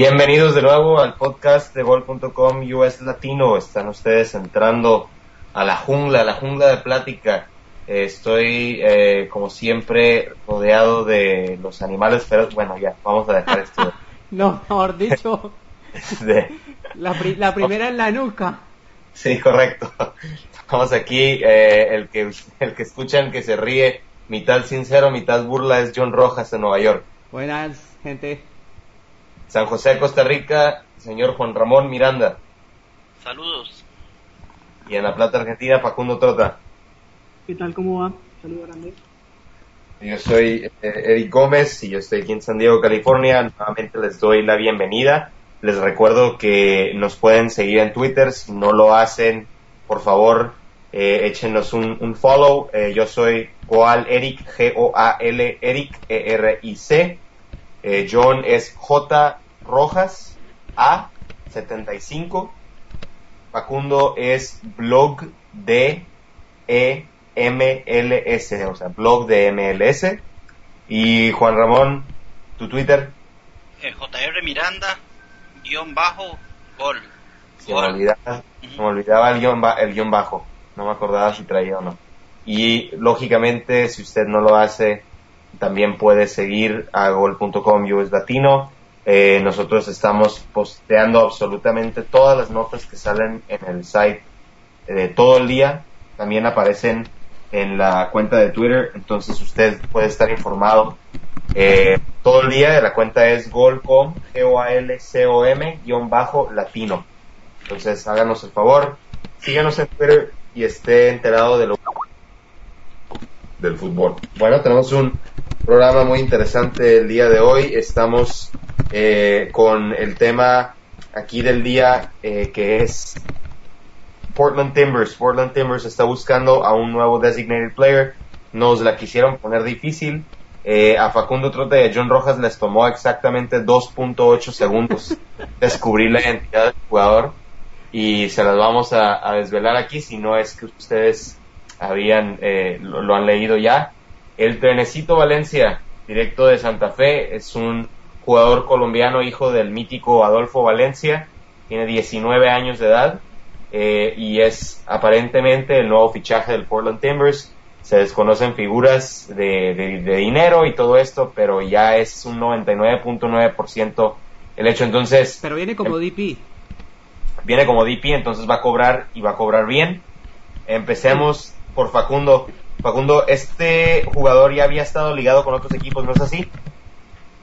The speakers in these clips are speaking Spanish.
Bienvenidos de nuevo al podcast de Gol.com US Latino. Están ustedes entrando a la jungla, a la jungla de plática. Eh, estoy, eh, como siempre, rodeado de los animales feroces. Bueno, ya, vamos a dejar esto. no, mejor dicho, la, la, primera en la nuca. Sí, correcto. Estamos aquí, eh, el, que, el que escuchan que se ríe, mitad sincero, mitad burla, es John Rojas de Nueva York. Buenas, gente. San José, Costa Rica, señor Juan Ramón Miranda. Saludos. Y en La Plata, Argentina, Facundo Trota. ¿Qué tal? ¿Cómo va? Saludos grande. Yo soy eh, Eric Gómez y yo estoy aquí en San Diego, California. Nuevamente les doy la bienvenida. Les recuerdo que nos pueden seguir en Twitter. Si no lo hacen, por favor, eh, échenos un, follow. Eh, yo soy Goal Eric, G-O-A-L Eric, E-R-I-C. Eh, John es J Rojas A 75. Facundo es blog de EMLS, o sea, blog de MLS. Y Juan Ramón, tu Twitter. Eh, JR Miranda, guion bajo, gol. Se, Me, olvidaba, me olvidaba el guion, el guion bajo. No me acordaba si traía o no. Y lógicamente, si usted no lo hace, también puedes seguir a gol.com US Latino. Eh, nosotros estamos posteando absolutamente todas las notas que salen en el site de todo el día. También aparecen en la cuenta de Twitter, entonces usted puede estar informado eh, todo el día. La cuenta es golcom, G-O-A-L-C-O-M, guion bajo, latino. Entonces háganos el favor, síganos en Twitter y esté enterado de lo del fútbol. Bueno, tenemos un programa muy interesante el día de hoy. Estamos eh, con el tema aquí del día eh, que es Portland Timbers. Portland Timbers está buscando a un nuevo designated player. Nos la quisieron poner difícil. Eh, a Facundo Trote y a John Rojas les tomó exactamente 2.8 segundos descubrir la identidad del jugador y se las vamos a, a desvelar aquí si no es que ustedes habían eh, lo, han leído ya. El Trenecito Valencia, directo de Santa Fe, es un jugador colombiano, hijo del mítico Adolfo Valencia, tiene 19 años de edad eh, y es aparentemente el nuevo fichaje del Portland Timbers. Se desconocen figuras de, dinero y todo esto, pero ya es un 99.9% el hecho. Entonces. Pero viene como DP. Viene como DP, entonces va a cobrar y va a cobrar bien. Empecemos por Facundo. Facundo, este jugador ya había estado ligado con otros equipos, ¿no es así?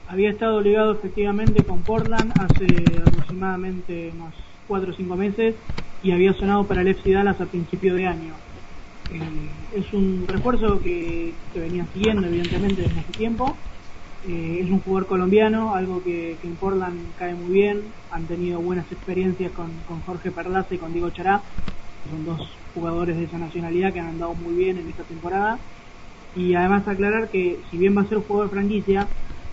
Había estado ligado efectivamente con Portland hace aproximadamente unos 4 o 5 meses y había sonado para el FC Dallas a principio de año. Eh, es un refuerzo que, se venía siguiendo evidentemente desde hace tiempo. Eh, es un jugador colombiano, algo que, en Portland cae muy bien. Han tenido buenas experiencias con, con Jorge Perlaza y con Diego Chará, son dos jugadores de esa nacionalidad que han andado muy bien en esta temporada. Y además aclarar que si bien va a ser un jugador franquicia,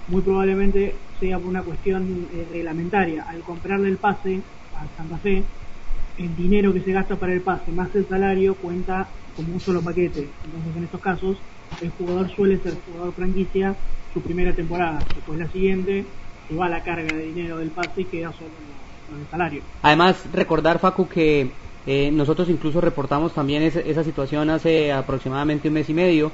muy probablemente sea por una cuestión eh, reglamentaria. Al comprarle el pase a Santa Fe, el dinero que se gasta para el pase más el salario cuenta como un solo paquete. Entonces en estos casos el jugador suele ser jugador franquicia su primera temporada. Después la siguiente se va la carga de dinero del pase y queda solo con el salario. Además recordar Facu que eh, nosotros incluso reportamos también esa situación hace aproximadamente un mes y medio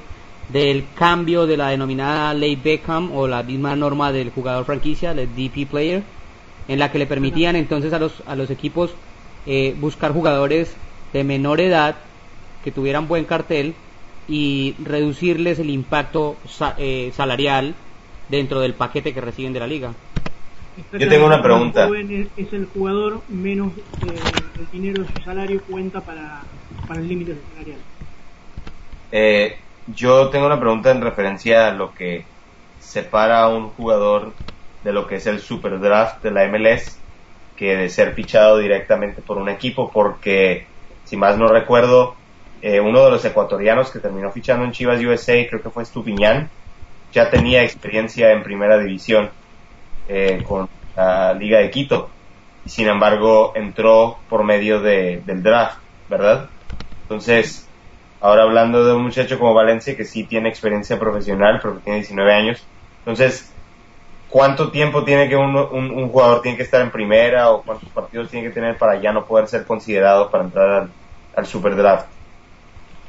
del cambio de la denominada ley Beckham o la misma norma del jugador franquicia, el DP player, en la que le permitían entonces a los, a los equipos eh, buscar jugadores de menor edad que tuvieran buen cartel y reducirles el impacto eh, salarial dentro del paquete que reciben de la liga. Yo tengo una pregunta. Es el jugador menos eh, el dinero de su salario cuenta para, para el límite salarial. Eh, yo tengo una pregunta en referencia a lo que separa a un jugador de lo que es el super draft de la MLS que de ser fichado directamente por un equipo porque si más no recuerdo eh, uno de los ecuatorianos que terminó fichando en Chivas USA creo que fue Stupiñán ya tenía experiencia en primera división eh, con la Liga de Quito. Y sin embargo, entró por medio de, del draft, ¿verdad? Entonces, ahora hablando de un muchacho como Valencia que sí tiene experiencia profesional, porque tiene 19 años. Entonces, ¿cuánto tiempo tiene que un, un, jugador tiene que estar en primera o cuántos partidos tiene que tener para ya no poder ser considerado para entrar al, al Super Draft?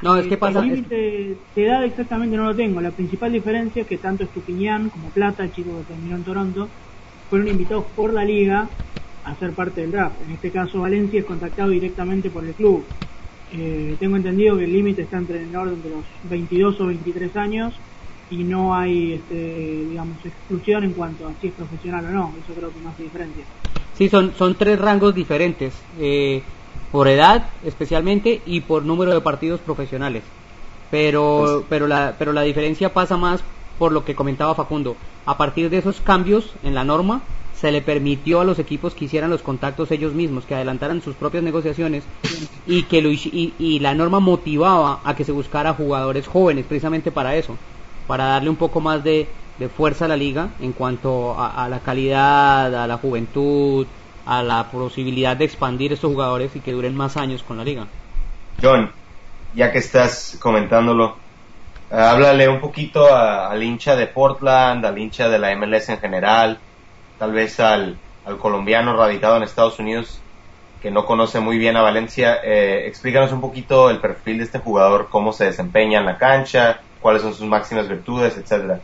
No, es que pasa. El límite de edad exactamente no lo tengo. La principal diferencia es que tanto Estupiñán como Plata, el chico que terminó en Toronto, fueron invitados por la liga a ser parte del draft. En este caso, Valencia es contactado directamente por el club. Eh, tengo entendido que el límite está entre el orden de los 22 o 23 años y no hay, este, digamos, exclusión en cuanto a si es profesional o no. Eso creo que no hace diferencia. Sí, son, son tres rangos diferentes. Eh, por edad especialmente y por número de partidos profesionales. Pero, pues- pero, la, pero la diferencia pasa más por lo que comentaba Facundo. A partir de esos cambios en la norma, se le permitió a los equipos que hicieran los contactos ellos mismos, que adelantaran sus propias negociaciones y que lo, y, la norma motivaba a que se buscara jugadores jóvenes precisamente para eso, para darle un poco más de, fuerza a la liga en cuanto a, a la calidad, a la juventud, a la posibilidad de expandir estos jugadores y que duren más años con la liga. John, ya que estás comentándolo, háblale un poquito al hincha de Portland, al hincha de la MLS en general, tal vez al, colombiano radicado en Estados Unidos que no conoce muy bien a Valencia. Eh, explícanos un poquito el perfil de este jugador, cómo se desempeña en la cancha, cuáles son sus máximas virtudes, etcétera.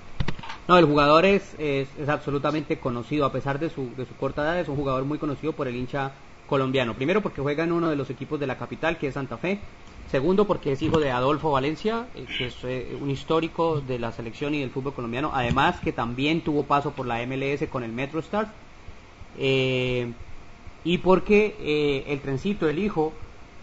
No, el jugador es, es, absolutamente conocido, a pesar de su, de su corta edad, es un jugador muy conocido por el hincha colombiano. Primero porque juega en uno de los equipos de la capital, que es Santa Fe. Segundo porque es hijo de Adolfo Valencia, eh, que es eh, un histórico de la selección y del fútbol colombiano. Además que también tuvo paso por la MLS con el Metro Stars. Eh, y porque el trencito, el hijo,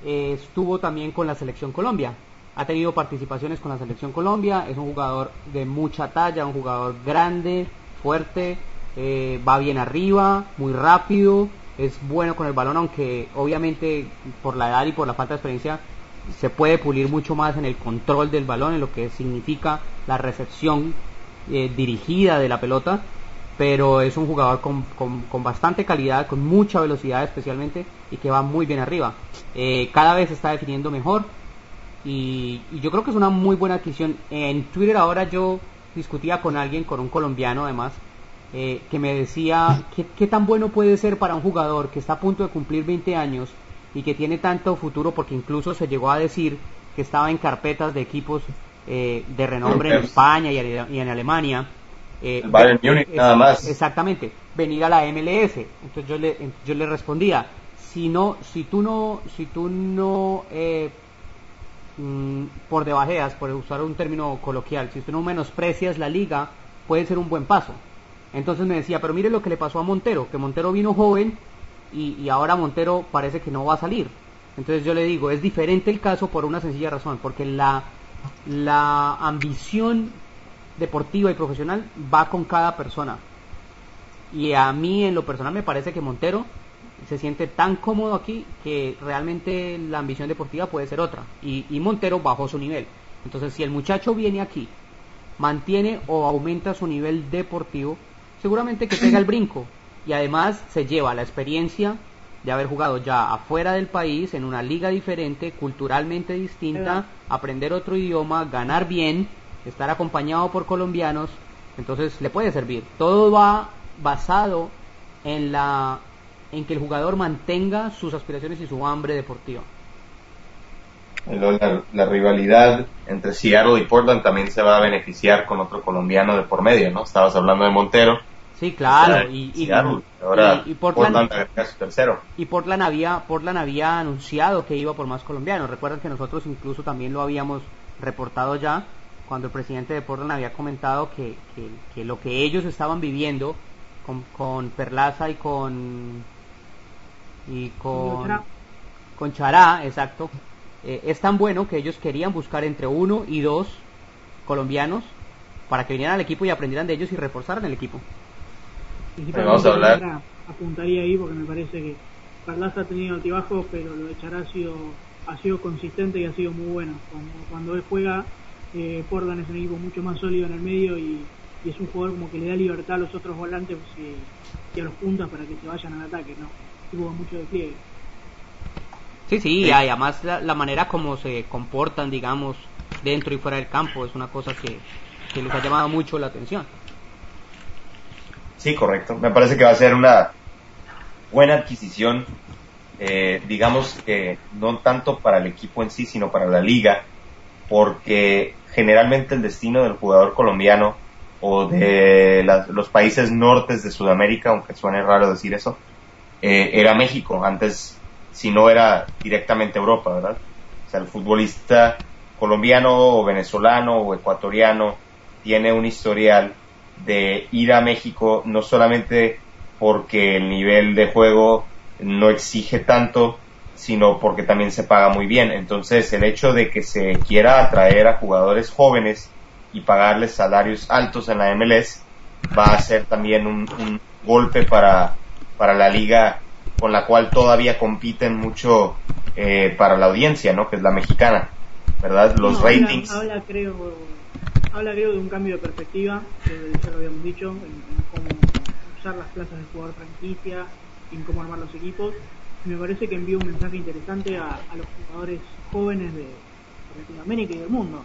estuvo también con la selección Colombia ha tenido participaciones con la selección Colombia, es un jugador de mucha talla, un jugador grande, fuerte, eh, va bien arriba, muy rápido, es bueno con el balón, aunque obviamente por la edad y por la falta de experiencia se puede pulir mucho más en el control del balón, en lo que significa la recepción eh, dirigida de la pelota, pero es un jugador con, con, bastante calidad, con mucha velocidad especialmente y que va muy bien arriba. Eh, cada vez se está definiendo mejor, y, yo creo que es una muy buena adquisición. En Twitter ahora yo discutía con alguien, con un colombiano además, eh, que me decía ¿qué, tan bueno puede ser para un jugador que está a punto de cumplir 20 años y que tiene tanto futuro, porque incluso se llegó a decir que estaba en carpetas de equipos eh, de renombre en España y, en Alemania. Eh, Bayern Munich, nada más. Exactamente, venir a la MLS. Entonces yo le, yo le respondía, si no, si tú no, si tú no eh, Mm, por debajeas, por usar un término coloquial, si usted no menosprecias la liga, puede ser un buen paso. Entonces me decía, pero mire lo que le pasó a Montero, que Montero vino joven y, ahora Montero parece que no va a salir. Entonces yo le digo, es diferente el caso por una sencilla razón, porque la, la ambición deportiva y profesional va con cada persona. Y a mí en lo personal me parece que Montero se siente tan cómodo aquí que realmente la ambición deportiva puede ser otra. Y, Montero bajó su nivel. Entonces, si el muchacho viene aquí, mantiene o aumenta su nivel deportivo, seguramente que pega el brinco. Y además se lleva la experiencia de haber jugado ya afuera del país, en una liga diferente, culturalmente distinta, aprender otro idioma, ganar bien, estar acompañado por colombianos. Entonces le puede servir. Todo va basado en la en que el jugador mantenga sus aspiraciones y su hambre deportiva. La, rivalidad entre Seattle y Portland también se va a beneficiar con otro colombiano de por medio, ¿no? Estabas hablando de Montero. Sí, claro. y, ahora Portland, tercero. Y Portland había, Portland había anunciado que iba por más colombianos. Recuerdan que nosotros incluso también lo habíamos reportado ya cuando el presidente de Portland había comentado que, que, lo que ellos estaban viviendo con, con Perlaza y con y con, con Chará, exacto, eh, es tan bueno que ellos querían buscar entre uno y dos colombianos para que vinieran al equipo y aprendieran de ellos y reforzaran el equipo. Vamos a hablar. Apuntaría ahí porque me parece que Perlaza ha tenido altibajos, pero lo de Chará ha sido, ha sido consistente y ha sido muy bueno. Cuando, cuando él juega, eh, Portland es un equipo mucho más sólido en el medio y, es un jugador como que le da libertad a los otros volantes y, a los puntas para que se vayan al ataque, ¿no? tuvo mucho despliegue. Sí, sí, y además la, manera como se comportan, digamos, dentro y fuera del campo es una cosa que, les ha llamado mucho la atención. Sí, correcto. Me parece que va a ser una buena adquisición, eh, digamos que no tanto para el equipo en sí, sino para la liga, porque generalmente el destino del jugador colombiano o de los países nortes de Sudamérica, aunque suene raro decir eso, eh, era México. Antes, si no era directamente Europa, ¿verdad? O sea, el futbolista colombiano o venezolano o ecuatoriano tiene un historial de ir a México no solamente porque el nivel de juego no exige tanto, sino porque también se paga muy bien. Entonces, el hecho de que se quiera atraer a jugadores jóvenes y pagarles salarios altos en la MLS va a ser también un, golpe para, para la liga con la cual todavía compiten mucho eh, para la audiencia, ¿no? Que es la mexicana, ¿verdad? Los ratings. Creo, habla, creo, de un cambio de perspectiva, que ya lo habíamos dicho, en, cómo usar las plazas de jugador franquicia, en cómo armar los equipos. me parece que envía un mensaje interesante a, los jugadores jóvenes de Latinoamérica y del mundo.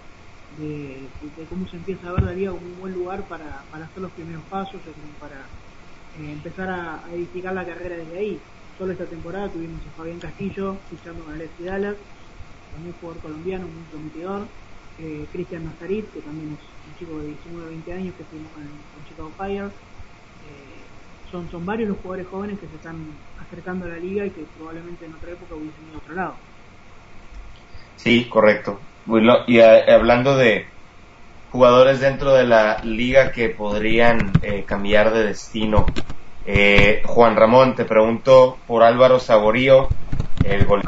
De, cómo se empieza a ver Daría un buen lugar para, para hacer los primeros pasos, para eh, empezar a, edificar la carrera desde ahí. Solo esta temporada tuvimos a Fabián Castillo fichando con Alexi Dallas, también jugador colombiano, muy prometedor. Eh, Cristian Nazarit, que también es un chico de 19 20 años que firmó con, Chicago Fire. Eh, son, son varios los jugadores jóvenes que se están acercando a la liga y que probablemente en otra época hubiesen ido a otro lado. Sí, correcto. Y hablando de, jugadores dentro de la liga que podrían eh, cambiar de destino. Eh, Juan Ramón, te pregunto por Álvaro Saborío, el gol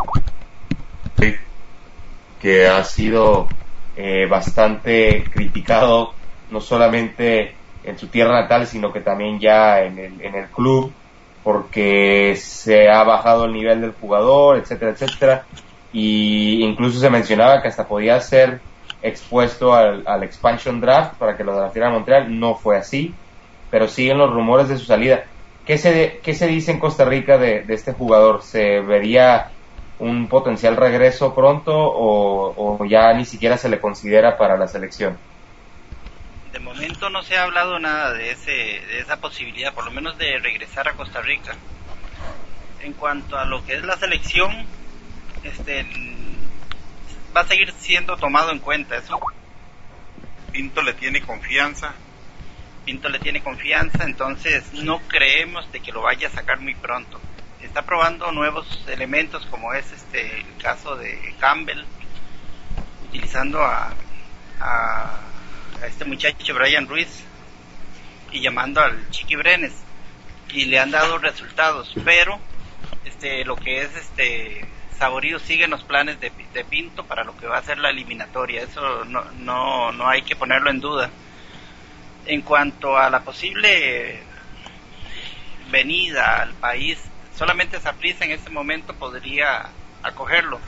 que ha sido eh, bastante criticado, no solamente en su tierra natal, sino que también ya en el, en el club, porque se ha bajado el nivel del jugador, etcétera, etcétera. Y incluso se mencionaba que hasta podía ser expuesto al, expansion draft para que lo draftiera Montreal. No fue así, pero siguen los rumores de su salida. ¿Qué se, qué se dice en Costa Rica de, este jugador? ¿Se vería un potencial regreso pronto o, o, ya ni siquiera se le considera para la selección? De momento no se ha hablado nada de, ese, de esa posibilidad, por lo menos de regresar a Costa Rica. En cuanto a lo que es la selección, este, va a seguir siendo tomado en cuenta eso. Pinto le tiene confianza. Pinto le tiene confianza, entonces no creemos de que lo vaya a sacar muy pronto. Está probando nuevos elementos como es este el caso de Campbell, utilizando a, a, este muchacho Brian Ruiz y llamando al Chiqui Brenes y le han dado resultados, pero este lo que es este Saborío sigue los planes de, Pinto para lo que va a ser la eliminatoria. Eso no, no, no hay que ponerlo en duda. En cuanto a la posible venida al país, solamente Saprissa en este momento podría acogerlo.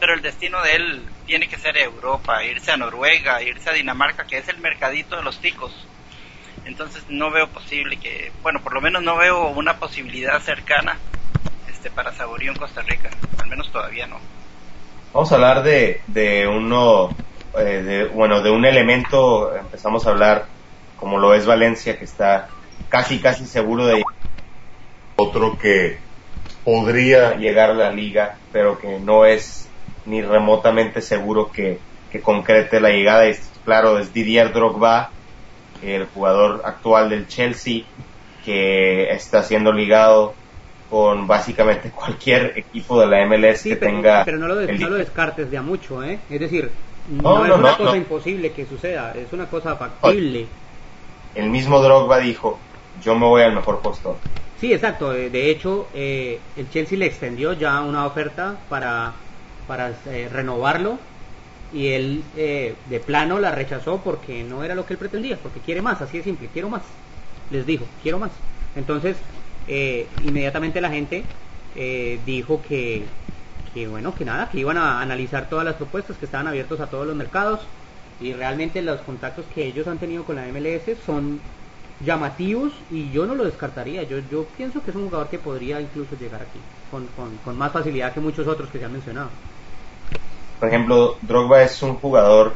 Pero el destino de él tiene que ser Europa, irse a Noruega, irse a Dinamarca, que es el mercadito de los ticos. Entonces no veo posible que, bueno, por lo menos no veo una posibilidad cercana este, para Saborío en Costa Rica, al menos todavía no. Vamos a hablar de, de uno, eh, de, bueno, de un elemento, empezamos a hablar como lo es Valencia, que está casi, casi seguro de otro que podría llegar a la liga, pero que no es ni remotamente seguro que, que concrete la llegada. Y claro, es Didier Drogba, el jugador actual del Chelsea, que está siendo ligado con básicamente cualquier equipo de la MLS que tenga. Pero no lo, descartes de a mucho, ¿eh? Es decir, no, es una cosa imposible que suceda, es una cosa factible. El mismo Drogba dijo: Yo me voy al mejor postor. Sí, exacto. De hecho, eh, el Chelsea le extendió ya una oferta para, para eh, renovarlo y él eh, de plano la rechazó porque no era lo que él pretendía, porque quiere más, así de simple, quiero más. Les dijo, quiero más. Entonces, eh, inmediatamente la gente eh, dijo que, que, bueno, que nada, que iban a analizar todas las propuestas, que estaban abiertos a todos los mercados y realmente los contactos que ellos han tenido con la MLS son llamativos y yo no lo descartaría. Yo, yo pienso que es un jugador que podría incluso llegar aquí con, con, con más facilidad que muchos otros que se han mencionado. Por ejemplo, Drogba es un jugador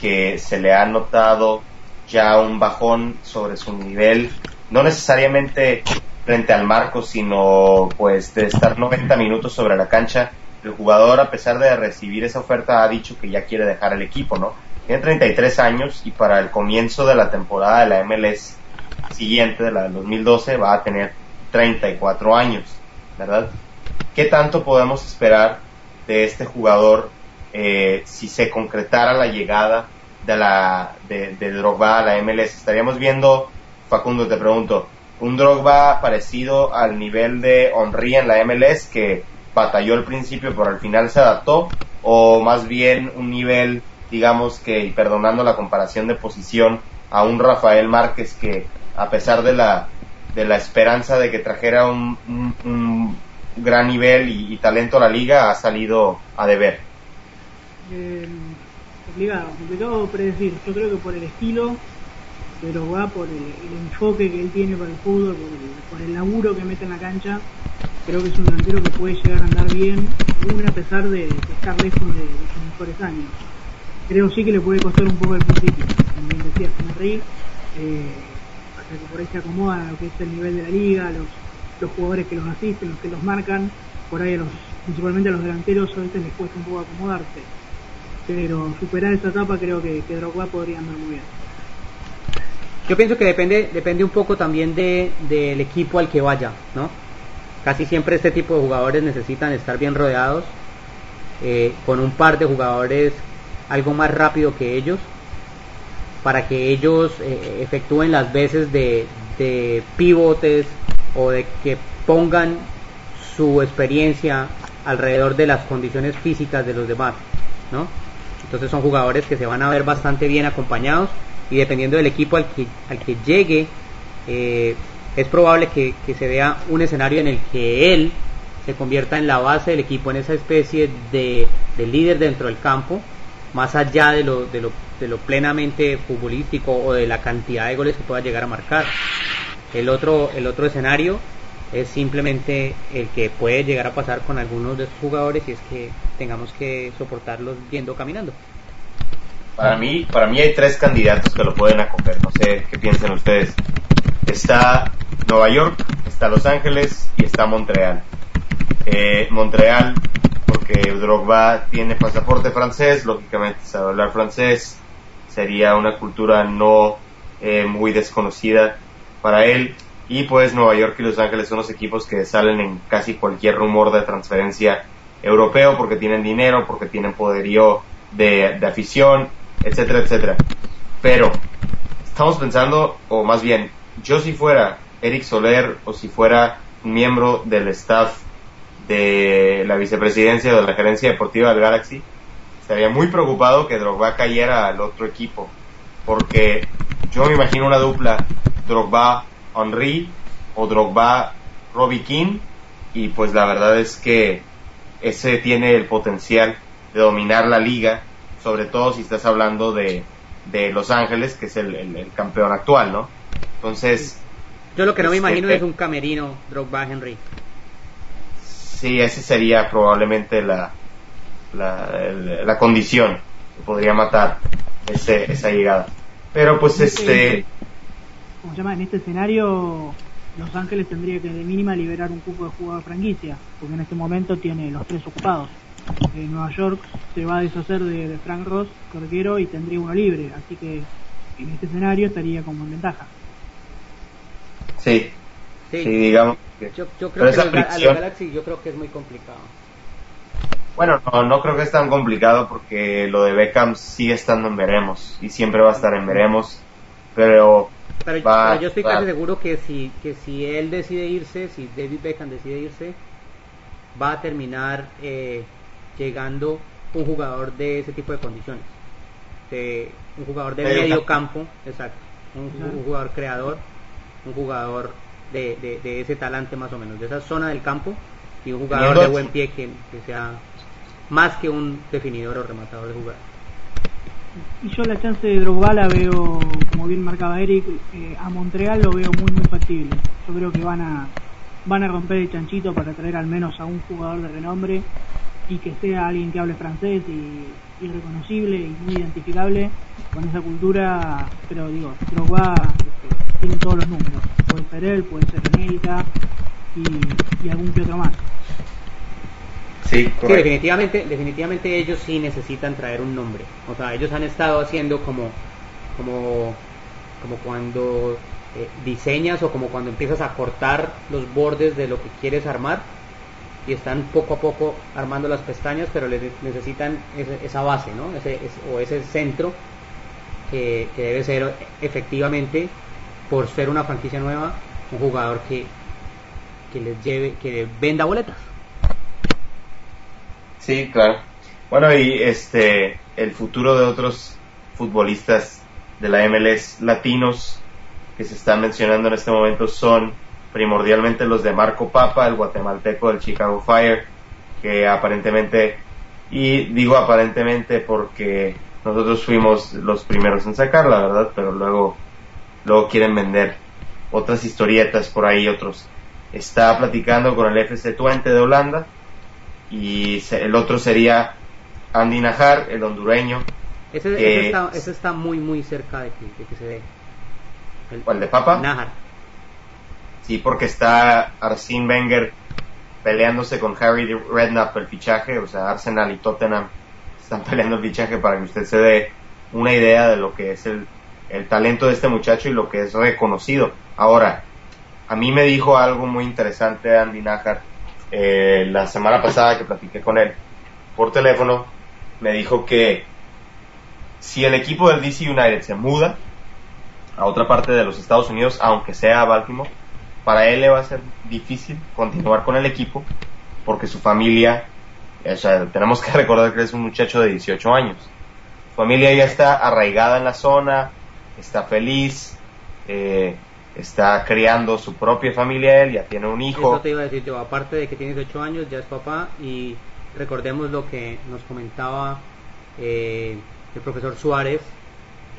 que se le ha notado ya un bajón sobre su nivel no necesariamente frente al marco, sino pues de estar 90 minutos sobre la cancha. El jugador, a pesar de recibir esa oferta, ha dicho que ya quiere dejar el equipo, ¿no? Tiene 33 años y para el comienzo de la temporada de la MLS siguiente, de la del 2012, va a tener 34 años, ¿verdad? ¿Qué tanto podemos esperar de este jugador eh, si se concretara la llegada de la de, Drogba a la MLS? Estaríamos viendo, Facundo, te pregunto, un Drogba parecido al nivel de Henry en la MLS que batalló al principio pero al final se adaptó o más bien un nivel digamos que perdonando la comparación de posición a un Rafael Márquez que a pesar de la de la esperanza de que trajera un, un, gran nivel y, talento a la liga ha salido a deber eh, complicado complicado predecir yo creo que por el estilo pero va por el, enfoque que él tiene para el fútbol, por el, laburo que mete en la cancha. Creo que es un delantero que puede llegar a andar bien, a pesar de, estar lejos de, sus mejores años. Creo sí que le puede costar un poco el principio, como bien decía Henry, eh, hasta que por ahí se acomoda lo que es el nivel de la liga, los, los jugadores que los asisten, los que los marcan, por ahí a los, principalmente a los delanteros a veces les cuesta un poco acomodarse. Pero superar esa etapa creo que, que Drogba podría andar muy bien. Yo pienso que depende, depende un poco también de, del equipo al que vaya, ¿no? Casi siempre este tipo de jugadores necesitan estar bien rodeados, eh, con un par de jugadores algo más rápido que ellos, para que ellos eh, efectúen las veces de, de pivotes o de que pongan su experiencia alrededor de las condiciones físicas de los demás, ¿no? Entonces son jugadores que se van a ver bastante bien acompañados y dependiendo del equipo al que, al que llegue, eh, es probable que, se vea un escenario en el que él se convierta en la base del equipo, en esa especie de, líder dentro del campo, más allá de lo, de, lo, de lo plenamente futbolístico o de la cantidad de goles que pueda llegar a marcar. El otro, el otro escenario es simplemente el que puede llegar a pasar con algunos de esos jugadores y es que tengamos que soportarlos yendo caminando. Para mí, para mí hay tres candidatos que lo pueden acoger. No sé qué piensan ustedes. Está Nueva York, está Los Ángeles y está Montreal. Eh, Montreal, porque Drogba tiene pasaporte francés, lógicamente sabe hablar francés. Sería una cultura no eh, muy desconocida para él. Y pues Nueva York y Los Ángeles son los equipos que salen en casi cualquier rumor de transferencia europeo porque tienen dinero, porque tienen poderío de, afición etcétera, etcétera. Pero estamos pensando, o más bien, yo si fuera Eric Soler o si fuera miembro del staff de la vicepresidencia de la gerencia deportiva del Galaxy, estaría muy preocupado que Drogba cayera al otro equipo, porque yo me imagino una dupla Drogba-Henry o Drogba-Robbie King, y pues la verdad es que ese tiene el potencial de dominar la liga sobre todo si estás hablando de, de Los Ángeles, que es el, campeón actual, ¿no? Entonces... Yo lo que no me este, imagino es un camerino Drogba Henry. Sí, ese sería probablemente la, la, condición que podría matar ese, esa llegada. Pero pues este... ¿Cómo se llama? En este escenario Los Ángeles tendría que de mínima liberar un cupo de jugador franquicia, porque en este momento tiene los tres ocupados. Nueva York se va a deshacer de, Frank Ross, corquero, y tendría uno libre. Así que en este escenario estaría como en ventaja. Sí, sí, digamos. yo, creo que a los Galaxy yo creo que es muy complicado. Bueno, no, no creo que es tan complicado porque lo de Beckham sigue estando en veremos y siempre va a estar en veremos, pero... Pero, yo estoy casi seguro que si, que si él decide irse, si David Beckham decide irse, va a terminar eh, llegando un jugador de ese tipo de condiciones. De, un jugador de medio, campo, exacto. Un, jugador creador, un jugador de, de, ese talante más o menos, de esa zona del campo y un jugador de buen pie que, sea más que un definidor o rematador de jugar. Y yo la chance de Drogba la veo, como bien marcaba Eric, eh, a Montreal lo veo muy muy factible. Yo creo que van a van a romper el chanchito para traer al menos a un jugador de renombre y que sea alguien que hable francés y, reconocible y muy identificable con esa cultura, pero digo, Drogba este, tiene todos los números. Puede ser él, puede ser América y, y algún que otro más. Sí, Sí, definitivamente, definitivamente ellos sí necesitan traer un nombre. O sea, ellos han estado haciendo como, como, como cuando eh, diseñas o como cuando empiezas a cortar los bordes de lo que quieres armar y están poco a poco armando las pestañas, pero les necesitan ese- esa base, ¿no? Ese, ese- o ese centro que, que debe ser efectivamente, por ser una franquicia nueva, un jugador que, que les lleve, que venda boletas. Sí, claro. Bueno, y este, el futuro de otros futbolistas de la MLS latinos que se están mencionando en este momento son primordialmente los de Marco Papa, el guatemalteco del Chicago Fire, que aparentemente, y digo aparentemente porque nosotros fuimos los primeros en sacarla, ¿verdad? Pero luego, luego quieren vender otras historietas por ahí, otros. Está platicando con el FC Twente de Holanda y el otro sería Andy Najar, el hondureño, Ese, ese está, ese está muy, muy cerca de que, de que se dé. El, ¿O el de Papa? Nájar. Sí, porque está Arsene Wenger peleándose con Harry Redknapp el fichaje, o sea, Arsenal y Tottenham están peleando el fichaje para que usted se dé una idea de lo que es el, el talento de este muchacho y lo que es reconocido. Ahora, a mí me dijo algo muy interesante Andy Najar eh, la semana pasada que platiqué con él por teléfono, me dijo que si el equipo del DC United se muda a otra parte de los Estados Unidos, aunque sea a Baltimore, para él le va a ser difícil continuar con el equipo porque su familia, o sea, tenemos que recordar que es un muchacho de 18 años. Su familia ya está arraigada en la zona, está feliz, eh, está criando su propia familia él, ya tiene un hijo. Eso te iba a decir yo, aparte de que tiene 18 años, ya es papá y recordemos lo que nos comentaba eh, el profesor Suárez,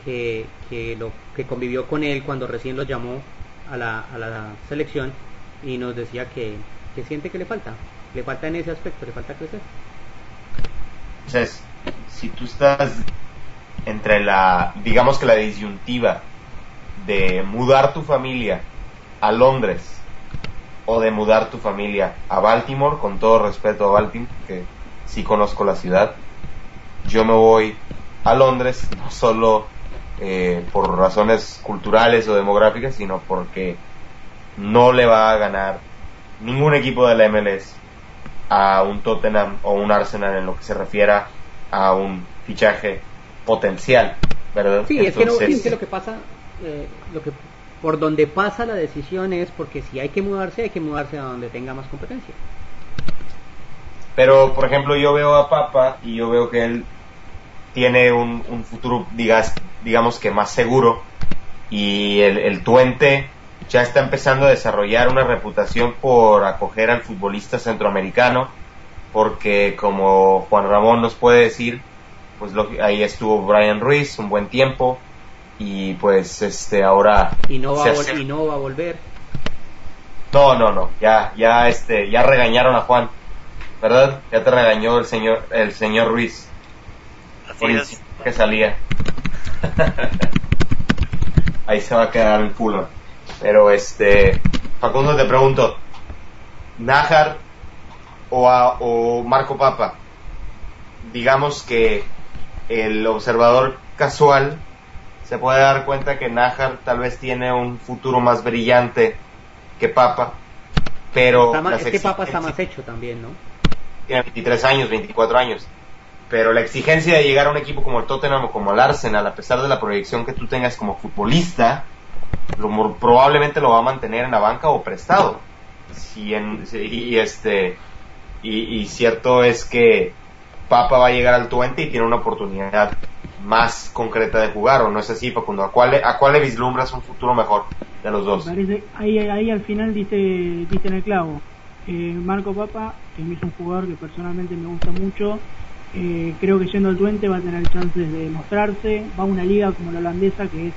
que, que, lo, que convivió con él cuando recién lo llamó a la, a la selección y nos decía que, que siente que le falta, le falta en ese aspecto, le falta crecer. Entonces, si tú estás entre la, digamos que la disyuntiva de mudar tu familia a Londres o de mudar tu familia a Baltimore, con todo respeto a Baltimore, que sí conozco la ciudad, yo me voy a Londres, no solo eh, por razones culturales o demográficas, sino porque no le va a ganar ningún equipo de la MLS a un Tottenham o un Arsenal en lo que se refiera a un fichaje potencial, ¿verdad? Sí, es que, no, Entonces, es que lo que pasa, eh, lo que por donde pasa la decisión es porque si hay que mudarse, hay que mudarse a donde tenga más competencia. Pero, por ejemplo, yo veo a Papa y yo veo que él tiene un, futuro, digas, digamos que más seguro. Y el, el Tuente ya está empezando a desarrollar una reputación por acoger al futbolista centroamericano. Porque, como Juan Ramón nos puede decir, pues lo, ahí estuvo Brian Ruiz un buen tiempo. Y pues este ahora Y no va, a, hace- y no va a volver. no, no, no, ya, ya, este, ya regañaron a Juan, ¿verdad? Ya te regañó el señor, el señor Ruiz Así por es. que salía. Ahí se va a quedar el culo. Pero este, Facundo te pregunto, Nájar o, a- o Marco Papa, digamos que el observador casual se puede dar cuenta que Nájar tal vez tiene un futuro más brillante que Papa, pero Está es que Papa está más hecho también, ¿no? tiene 23 años, 24 años. Pero la exigencia de llegar a un equipo como el Tottenham o como el Arsenal, a pesar de la proyección que tú tengas como futbolista, lo, probablemente lo va a mantener en la banca o prestado. Si en- si- y, este y, y cierto es que Papa va a llegar al Twente y tiene una oportunidad más concreta de jugar, o no es así, Facundo. ¿A cuál, a cuál le vislumbras un futuro mejor de los dos? Ahí, ahí al final diste, diste en el clavo. Eh, Marco Papa, que es un jugador que personalmente me gusta mucho, eh, creo que yendo al Twente va a tener chances de mostrarse. Va a una liga como la holandesa que es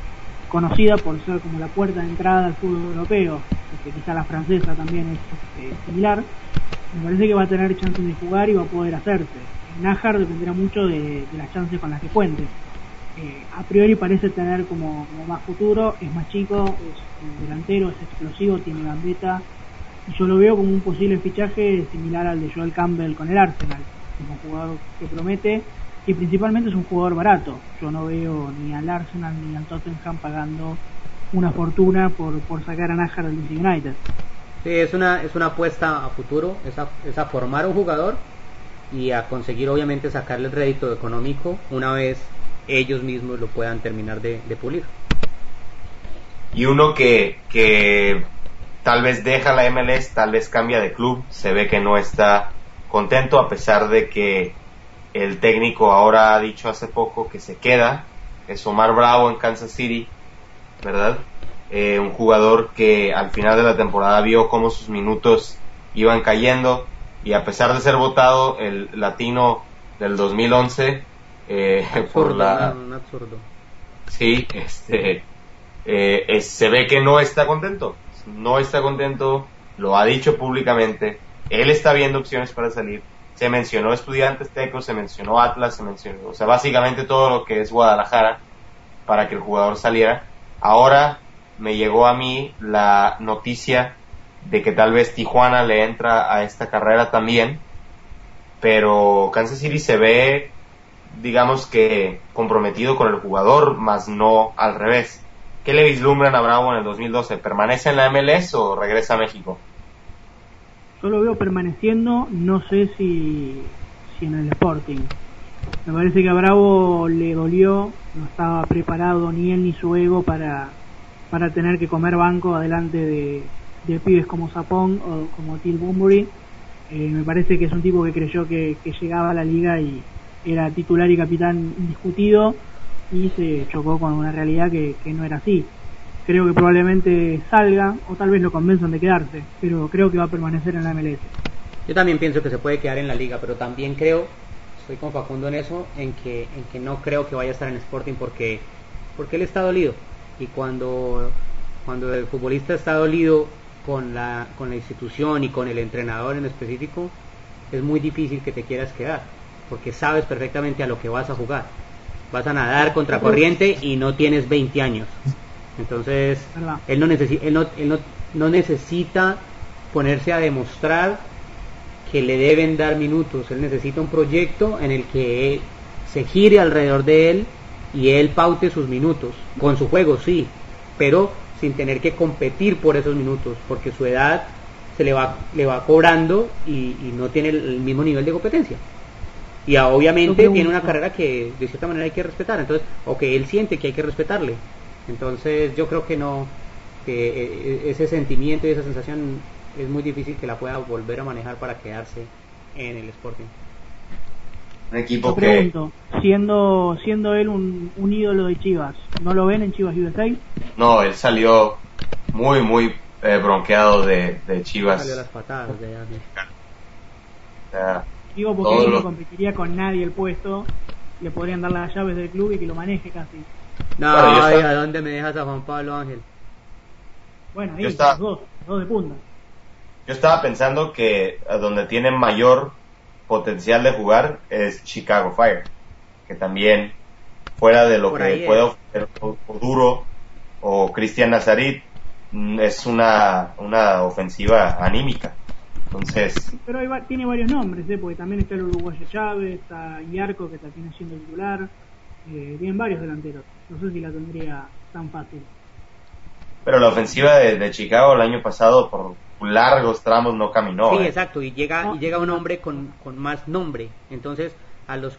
conocida por ser como la puerta de entrada al fútbol europeo, que quizá la francesa también es eh, similar. Me parece que va a tener chances de jugar y va a poder hacerse. Nájar dependerá mucho de, las chances con las que cuente. eh, a priori parece tener como, más futuro, es más chico, es delantero, es explosivo, tiene gambeta, y yo lo veo como un posible fichaje similar al de Joel Campbell con el Arsenal, como un jugador que promete, y principalmente es un jugador barato, yo no veo ni al Arsenal ni al Tottenham pagando una fortuna por, por sacar a Najar del United. Sí, es una, es una apuesta a futuro, es a, es a formar un jugador y a conseguir obviamente sacarle el rédito económico una vez ellos mismos lo puedan terminar de, pulir. Y uno que, que tal vez deja la MLS, tal vez cambia de club, se ve que no está contento a pesar de que el técnico ahora ha dicho hace poco que se queda, es Omar Bravo en Kansas City, ¿verdad? Eh, un jugador que al final de la temporada vio cómo sus minutos iban cayendo y a pesar de ser votado el latino del 2011 eh, por la sí este eh, se ve que no está contento. No está contento lo ha dicho públicamente. Él está viendo opciones para salir. Se mencionó estudiantes tecos se mencionó Atlas se mencionó o sea básicamente todo lo que es Guadalajara para que el jugador saliera. Ahora me llegó a mí la noticia de que tal vez Tijuana le entra a esta carrera también, pero Kansas City se ve, digamos que, comprometido con el jugador, más no al revés. ¿Qué le vislumbran a Bravo en el 2012? ¿Permanece en la MLS o regresa a México? Yo lo veo permaneciendo, no sé si, si en el Sporting. Me parece que a Bravo le dolió, no estaba preparado ni él ni su ego para, para tener que comer banco adelante de, de pibes como Sapón o como Till Bunbury. Eh, me parece que es un tipo que creyó que, llegaba a la liga y era titular y capitán indiscutido y se chocó con una realidad que, no era así. Creo que probablemente salga o tal vez lo convenzan de quedarse, pero creo que va a permanecer en la MLS. Yo también pienso que se puede quedar en la liga, pero también creo, estoy con Facundo en eso, en que, en que no creo que vaya a estar en Sporting porque, porque él está dolido. Y cuando, cuando el futbolista está dolido con la, con la institución y con el entrenador en específico, es muy difícil que te quieras quedar, porque sabes perfectamente a lo que vas a jugar. Vas a nadar contra corriente y no tienes 20 años. Entonces, él no, necesita, él no, él no, no necesita ponerse a demostrar que le deben dar minutos. Él necesita un proyecto en el que se gire alrededor de él y él paute sus minutos. Con su juego, sí, pero sin tener que competir por esos minutos, porque su edad se le va, le va cobrando y, no tiene el mismo nivel de competencia. Y obviamente tiene una carrera que de cierta manera hay que respetar, entonces, o que él siente que hay que respetarle. Entonces yo creo que no, que eh, ese sentimiento y esa sensación es muy difícil que la pueda volver a manejar para quedarse en el Sporting. Un equipo que... siendo, siendo él un, ídolo de Chivas, ¿no lo ven en Chivas USA? No, él salió muy, muy eh, bronqueado de, de Chivas. Salió las patadas de Digo porque él no competiría con nadie el puesto, le podrían dar las llaves del club y que lo maneje casi. No, ¿a dónde me dejas a Juan Pablo Ángel? Bueno, ahí, está, dos, dos de punta. Yo estaba pensando que a donde tiene mayor potencial de jugar es Chicago Fire, que también fuera de lo que puede ofrecer Duro o Cristian Nazarit mm, es una, una ofensiva anímica. Entonces, pero tiene varios nombres, ¿eh? porque también está el uruguayo Chávez, está Yarco que está siendo titular, eh, tienen varios delanteros. No sé si la tendría tan fácil. Pero la ofensiva de, de Chicago el año pasado, por largos tramos no caminó. Sí, ¿eh? exacto, y llega, y llega un hombre con, con más nombre, entonces a los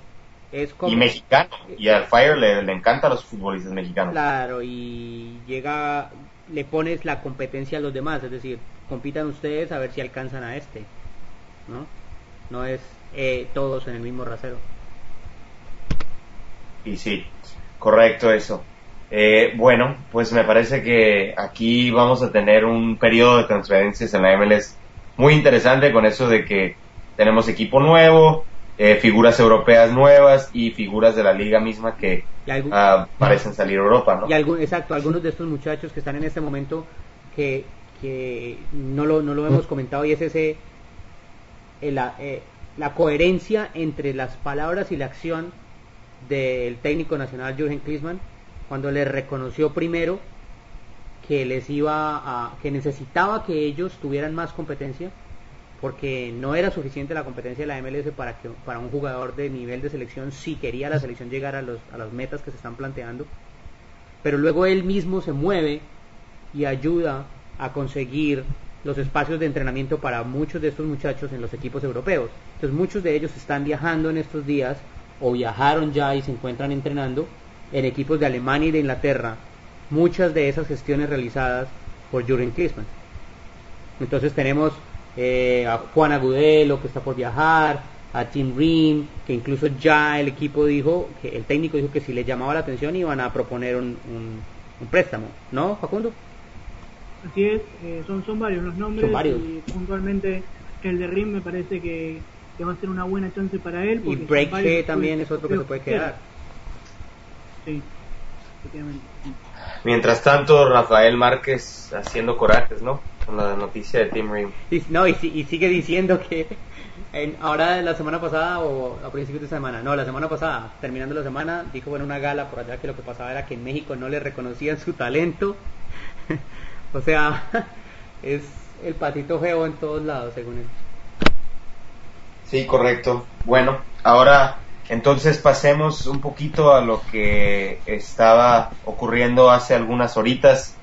es como, y mexicano, y al Fire le, le encanta a los futbolistas mexicanos. Claro, y llega, le pones la competencia a los demás, es decir, compitan ustedes a ver si alcanzan a este, ¿no? No es eh, todos en el mismo rasero. Y sí, correcto eso. Eh, bueno, pues me parece que aquí vamos a tener un periodo de transferencias en la MLS muy interesante con eso de que tenemos equipo nuevo, eh, figuras europeas nuevas y figuras de la liga misma que ah, parecen salir a Europa, ¿no? Y exacto, algunos de estos muchachos que están en este momento que, que no, lo, no lo hemos comentado y es ese eh, la, la coherencia entre las palabras y la acción del técnico nacional Jürgen Klinsmann cuando le reconoció primero que les iba a que necesitaba que ellos tuvieran más competencia porque no era suficiente la competencia de la MLS para que para un jugador de nivel de selección si quería la selección llegar a los a las metas que se están planteando pero luego él mismo se mueve y ayuda a conseguir los espacios de entrenamiento para muchos de estos muchachos en los equipos europeos. Entonces muchos de ellos están viajando en estos días o viajaron ya y se encuentran entrenando en equipos de Alemania y de Inglaterra. Muchas de esas gestiones realizadas por Jürgen Klinsmann. Entonces tenemos eh, a Juan Agudelo que está por viajar, a Tim Ream, que incluso ya el equipo dijo, que el técnico dijo que si le llamaba la atención iban a proponer un, un préstamo, ¿no, Facundo? Así es, eh, son, son varios los nombres y puntualmente el de Rim me parece que, va a ser una buena chance para él. Y Break también es otro que se puede quedar. Sí, efectivamente. Mientras tanto, Rafael Márquez haciendo corajes, ¿no? Con la noticia de Tim Rim. Y, no, y, sigue diciendo que en, ahora la semana pasada o a principios de semana, no, la semana pasada, terminando la semana, dijo en una gala por allá que lo que pasaba era que en México no le reconocían su talento o sea, es el patito feo en todos lados, según él. Sí, correcto. Bueno, ahora entonces pasemos un poquito a lo que estaba ocurriendo hace algunas horitas,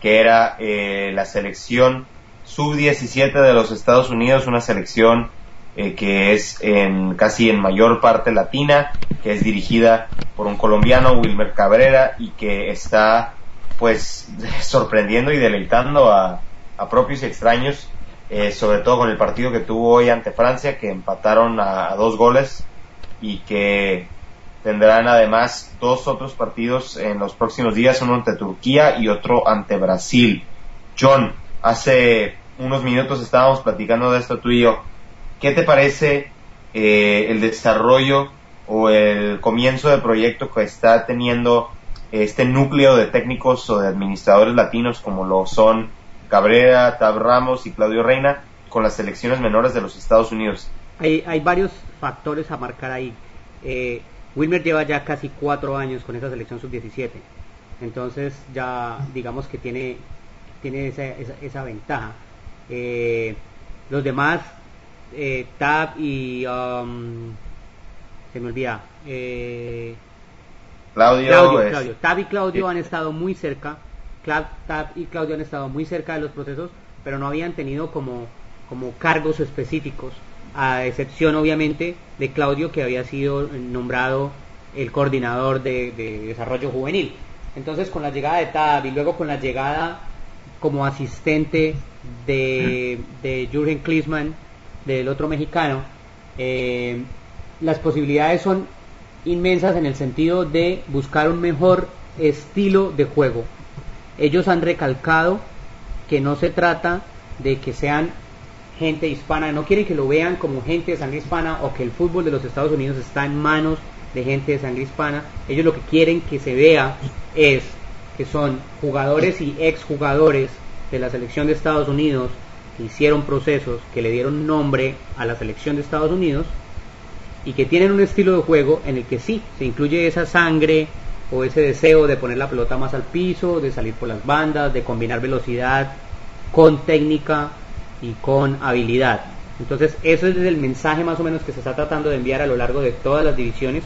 que era eh, la selección sub-17 de los Estados Unidos, una selección eh, que es en casi en mayor parte latina, que es dirigida por un colombiano, Wilmer Cabrera, y que está pues sorprendiendo y deleitando a, propios y extraños, eh, sobre todo con el partido que tuvo hoy ante Francia, que empataron a, dos goles y que tendrán además dos otros partidos en los próximos días, uno ante Turquía y otro ante Brasil. John, hace unos minutos estábamos platicando de esto tú y yo. ¿Qué te parece eh, el desarrollo o el comienzo del proyecto que está teniendo este núcleo de técnicos o de administradores latinos como lo son Cabrera, Tab Ramos y Claudio Reina con las selecciones menores de los Estados Unidos. Hay, hay varios factores a marcar ahí. Eh, Wilmer lleva ya casi cuatro años con esa selección sub-17, entonces ya digamos que tiene, tiene esa, esa, ventaja. Eh, los demás, eh, Tab y... Um, se me olvida. Eh, Claudio, Claudio, Tab y Claudio han estado muy cerca. Tab y Claudio han estado muy cerca de los procesos, pero no habían tenido como, como cargos específicos, a excepción obviamente de Claudio que había sido nombrado el coordinador de, desarrollo juvenil. Entonces con la llegada de Tab y luego con la llegada como asistente de, de Jürgen Klinsmann, del otro mexicano, eh, las posibilidades son inmensas en el sentido de buscar un mejor estilo de juego. Ellos han recalcado que no se trata de que sean gente hispana, no quieren que lo vean como gente de sangre hispana o que el fútbol de los Estados Unidos está en manos de gente de sangre hispana. Ellos lo que quieren que se vea es que son jugadores y exjugadores de la selección de Estados Unidos que hicieron procesos que le dieron nombre a la selección de Estados Unidos y que tienen un estilo de juego en el que sí, se incluye esa sangre o ese deseo de poner la pelota más al piso, de salir por las bandas, de combinar velocidad con técnica y con habilidad. Entonces, eso es el mensaje más o menos que se está tratando de enviar a lo largo de todas las divisiones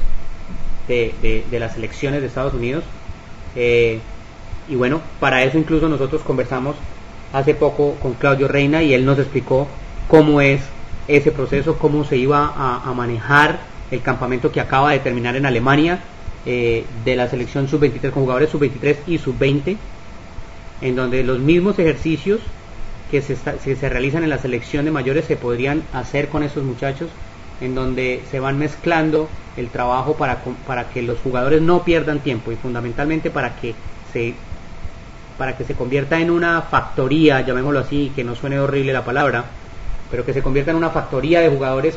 de, las selecciones de Estados Unidos. Eh, y bueno, para eso incluso nosotros conversamos hace poco con Claudio Reina y él nos explicó cómo es ese proceso, cómo se iba a, manejar el campamento que acaba de terminar en Alemania eh, de la selección sub-23 con jugadores sub-23 y sub-20, en donde los mismos ejercicios que se, se realizan en la selección de mayores se podrían hacer con esos muchachos, en donde se van mezclando el trabajo para, para que los jugadores no pierdan tiempo y fundamentalmente para que se para que se convierta en una factoría, llamémoslo así, que no suene horrible la palabra, pero que se convierta en una factoría de jugadores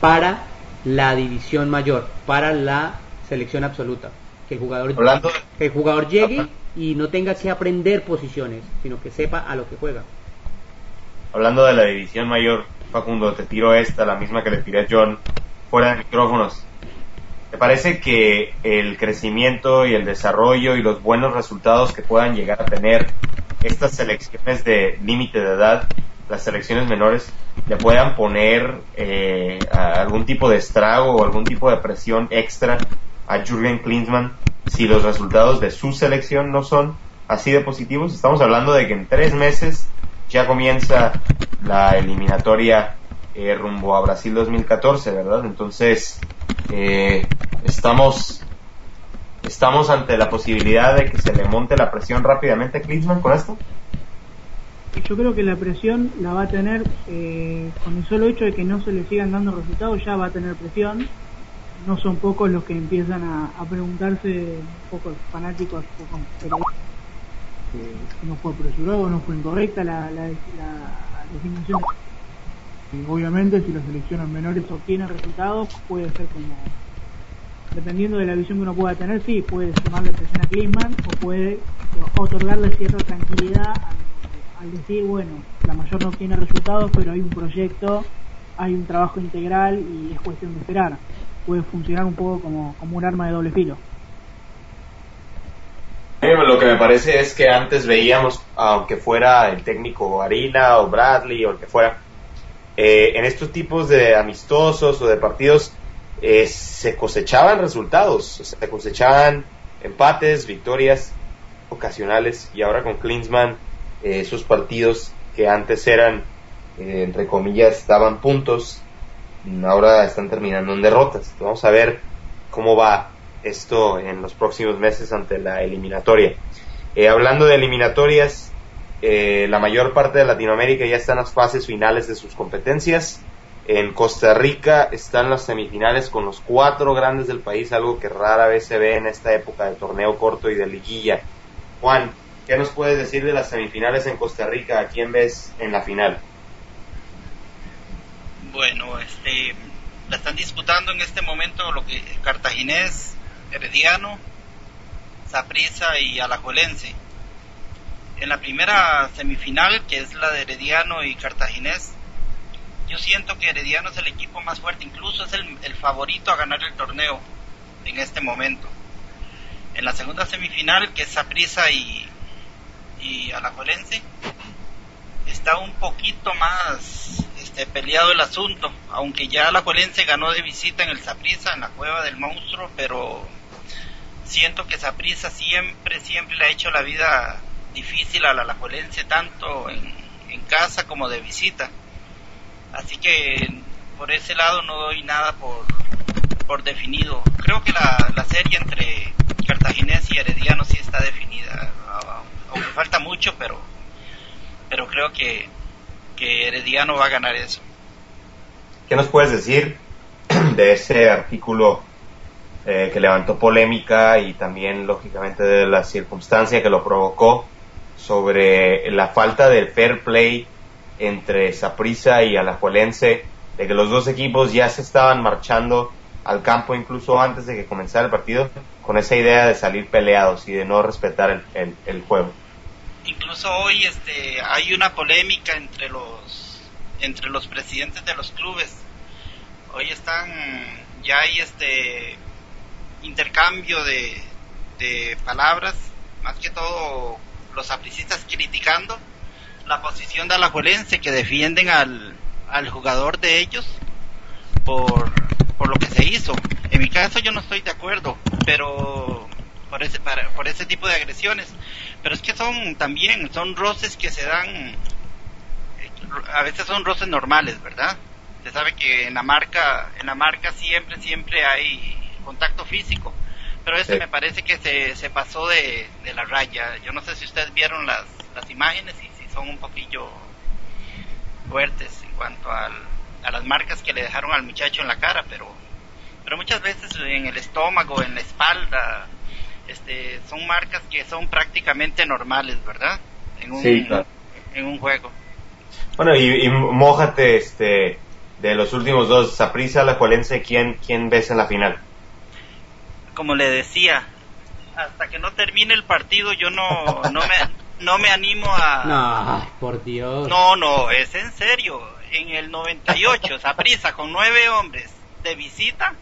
para la división mayor, para la selección absoluta. Que el jugador, que el jugador llegue y no tenga que aprender posiciones, sino que sepa a lo que juega. Hablando de la división mayor, Facundo, te tiro esta, la misma que le tiré a John, fuera de micrófonos. Me parece que el crecimiento y el desarrollo y los buenos resultados que puedan llegar a tener estas selecciones de límite de edad, las selecciones menores, le puedan poner eh, algún tipo de estrago o algún tipo de presión extra a Jürgen Klinsmann si los resultados de su selección no son así de positivos. Estamos hablando de que en tres meses ya comienza la eliminatoria eh, rumbo a Brasil 2014, ¿verdad? Entonces, eh, estamos, estamos ante la posibilidad de que se le monte la presión rápidamente a Klinsmann con esto. Yo creo que la presión la va a tener eh, con el solo hecho de que no se le sigan dando resultados, ya va a tener presión. No son pocos los que empiezan a, preguntarse, pocos fanáticos, pocos que no fue apresurado, no fue incorrecta la, la, designación. obviamente, si las elecciones menores obtienen resultados, puede ser como, dependiendo de la visión que uno pueda tener, sí, puede sumarle presión a Klinsmann o puede otorgarle cierta tranquilidad al, decir, bueno, la mayor no obtiene resultados, pero hay un proyecto, hay un trabajo integral y es cuestión de esperar. Puede funcionar un poco como, como un arma de doble filo. Parece es que antes veíamos, aunque fuera el técnico Arina o Bradley o el que fuera, eh, en estos tipos de amistosos o de partidos eh, se cosechaban resultados, se cosechaban empates, victorias ocasionales y ahora con Klinsmann eh, esos partidos que antes eran, entre comillas, daban puntos, ahora están terminando en derrotas. Vamos a ver cómo va esto en los próximos meses ante la eliminatoria. Eh, hablando de eliminatorias, eh, la mayor parte de Latinoamérica ya está en las fases finales de sus competencias. En Costa Rica están las semifinales con los cuatro grandes del país, algo que rara vez se ve en esta época de torneo corto y de liguilla. Juan, ¿qué nos puedes decir de las semifinales en Costa Rica? ¿A quién ves en la final? Bueno, este, la están disputando en este momento lo que Cartaginés Herediano, Saprissa y Alajuelense. En la primera semifinal, que es la de Herediano y Cartaginés, yo siento que Herediano es el equipo más fuerte, incluso es el, favorito a ganar el torneo en este momento. En la segunda semifinal, que es Saprissa y, y Alajuelense, está un poquito más este, peleado el asunto, aunque ya Alajuelense ganó de visita en el Saprissa, en la cueva del monstruo, pero siento que Saprisa siempre, siempre le ha hecho la vida difícil a la Alajuelense, tanto en, casa como de visita. Así que por ese lado no doy nada por, por definido. Creo que la, la serie entre Cartaginés y Herediano sí está definida, aunque falta mucho, pero, pero creo que, que Herediano va a ganar eso. ¿Qué nos puedes decir de ese artículo eh, que levantó polémica y también lógicamente de la circunstancia que lo provocó sobre la falta del fair play entre Saprissa y Alajuelense, de que los dos equipos ya se estaban marchando al campo incluso antes de que comenzara el partido, con esa idea de salir peleados y de no respetar el, el, juego. Incluso hoy este, hay una polémica entre los, entre los presidentes de los clubes. Hoy están, ya hay este, intercambio de, de palabras, más que todo los apricistas criticando la posición de Alajuelense que defienden al, al jugador de ellos por, por lo que se hizo. En mi caso yo no estoy de acuerdo, pero por ese por ese tipo de agresiones, pero es que son también son roces que se dan a veces son roces normales, ¿verdad? Se sabe que en la marca en la marca siempre siempre hay contacto físico. Pero ese me parece que se, se pasó de, la raya. Yo no sé si ustedes vieron las, las imágenes y si son un poquillo fuertes en cuanto al, a las marcas que le dejaron al muchacho en la cara, pero, pero muchas veces en el estómago, en la espalda, este, son marcas que son prácticamente normales, ¿verdad? En un, en un juego. Bueno, y, y mójate este, de los últimos dos, Saprisa, la Cualense, ¿quién, ¿quién ves en la final? Como le decía, hasta que no termine el partido yo no, no, me, no me animo a... No, por Dios. No, no, es en serio. En el 98, prisa con nueve hombres de visita,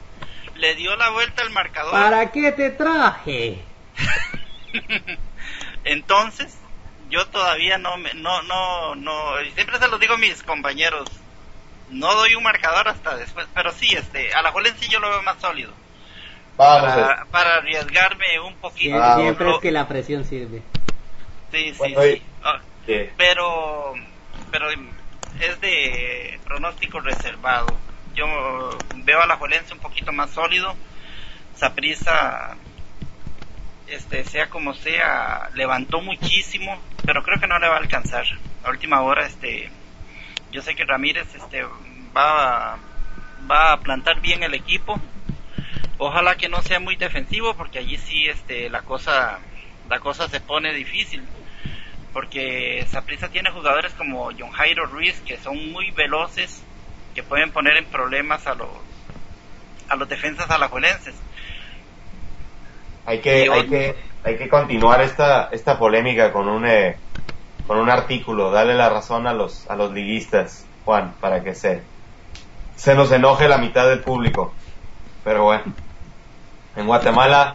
le dio la vuelta al marcador. ¿Para qué te traje? Entonces, yo todavía no me, no, no, no, siempre se lo digo a mis compañeros, no doy un marcador hasta después, pero sí, este, a la sí yo lo veo más sólido. Vamos. Para, para arriesgarme un poquito. Siempre, Ah, siempre es que la presión sirve. Sí, sí, Bueno, sí. Ah, Sí. pero pero es de pronóstico reservado. Yo veo a la Juelense un poquito más sólido. Saprisa, este, sea como sea, levantó muchísimo, pero creo que no le va a alcanzar. A última hora, este, yo sé que Ramírez, este, va, va a plantar bien el equipo. Ojalá que no sea muy defensivo, porque allí sí, este, la cosa, la cosa se pone difícil. Porque Saprissa tiene jugadores como John Jairo Ruiz que son muy veloces que pueden poner en problemas a los a los defensas alajuelenses. Hay que, hay que, hay que continuar esta, esta polémica con un, eh, con un artículo, darle la razón a los, a los liguistas, Juan, para que se, se nos enoje la mitad del público. Pero bueno, en Guatemala,